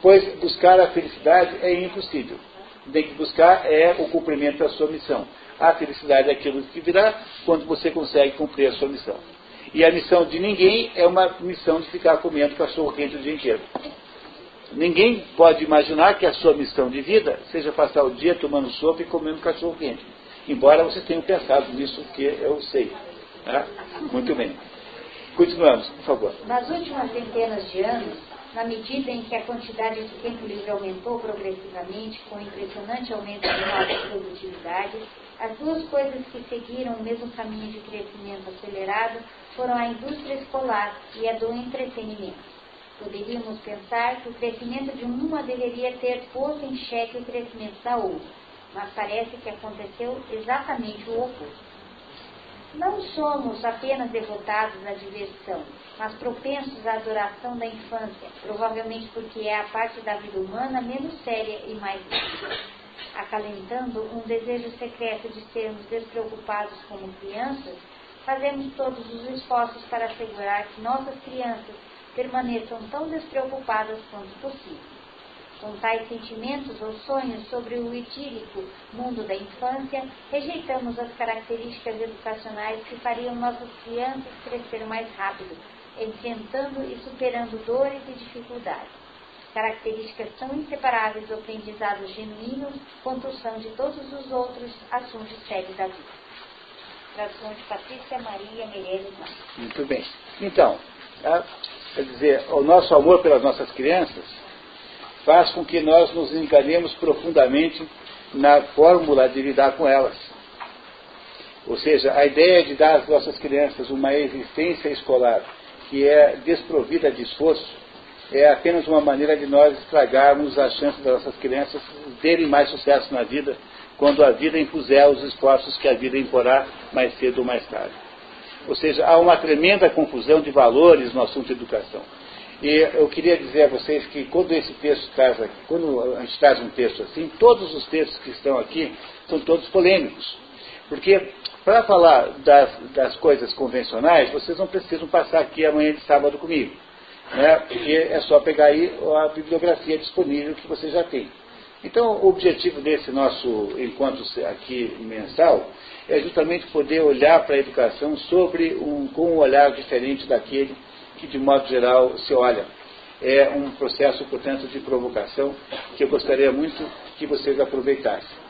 S1: Pois buscar a felicidade é impossível. Tem que buscar é o cumprimento da sua missão. A felicidade é aquilo que virá quando você consegue cumprir a sua missão. E a missão de ninguém é uma missão de ficar comendo cachorro quente o dia inteiro. Ninguém pode imaginar que a sua missão de vida seja passar o dia tomando sopa e comendo cachorro quente. Embora você tenha pensado nisso, que eu sei. Né? Muito bem. Continuamos, por favor.
S2: Nas últimas centenas de anos, na medida em que a quantidade de tempo livre aumentou progressivamente, com o impressionante aumento de nossa produtividade, as duas coisas que seguiram o mesmo caminho de crescimento acelerado foram a indústria escolar e a do entretenimento. Poderíamos pensar que o crescimento de uma deveria ter posto em xeque o crescimento da outra, mas parece que aconteceu exatamente o oposto. Não somos apenas devotados à diversão, mas propensos à adoração da infância, provavelmente porque é a parte da vida humana menos séria e mais livre, acalentando um desejo secreto de sermos despreocupados como crianças, fazemos todos os esforços para assegurar que nossas crianças permaneçam tão despreocupadas quanto possível. Com tais sentimentos ou sonhos sobre o idílico mundo da infância, rejeitamos as características educacionais que fariam nossas crianças crescer mais rápido, enfrentando e superando dores e dificuldades. Características tão inseparáveis do aprendizado genuíno quanto são de todos os outros assuntos sérios da vida. Tradução de Patrícia Maria Meirelles
S1: Muito bem. Então, tá? quer dizer, o nosso amor pelas nossas crianças faz com que nós nos enganemos profundamente na fórmula de lidar com elas. Ou seja, a ideia de dar às nossas crianças uma existência escolar que é desprovida de esforço é apenas uma maneira de nós estragarmos as chances das nossas crianças terem mais sucesso na vida quando a vida impuser os esforços que a vida imporá mais cedo ou mais tarde. Ou seja, há uma tremenda confusão de valores no assunto de educação. E eu queria dizer a vocês que quando esse texto traz aqui, quando a gente traz um texto assim, todos os textos que estão aqui são todos polêmicos. Porque para falar das, das coisas convencionais, vocês não precisam passar aqui amanhã de sábado comigo. Né? Porque é só pegar aí a bibliografia disponível que você já tem. Então, o objetivo desse nosso encontro aqui mensal é justamente poder olhar para a educação sobre um, com um olhar diferente daquele que, de modo geral, se olha. É um processo, portanto, de provocação que eu gostaria muito que vocês aproveitassem.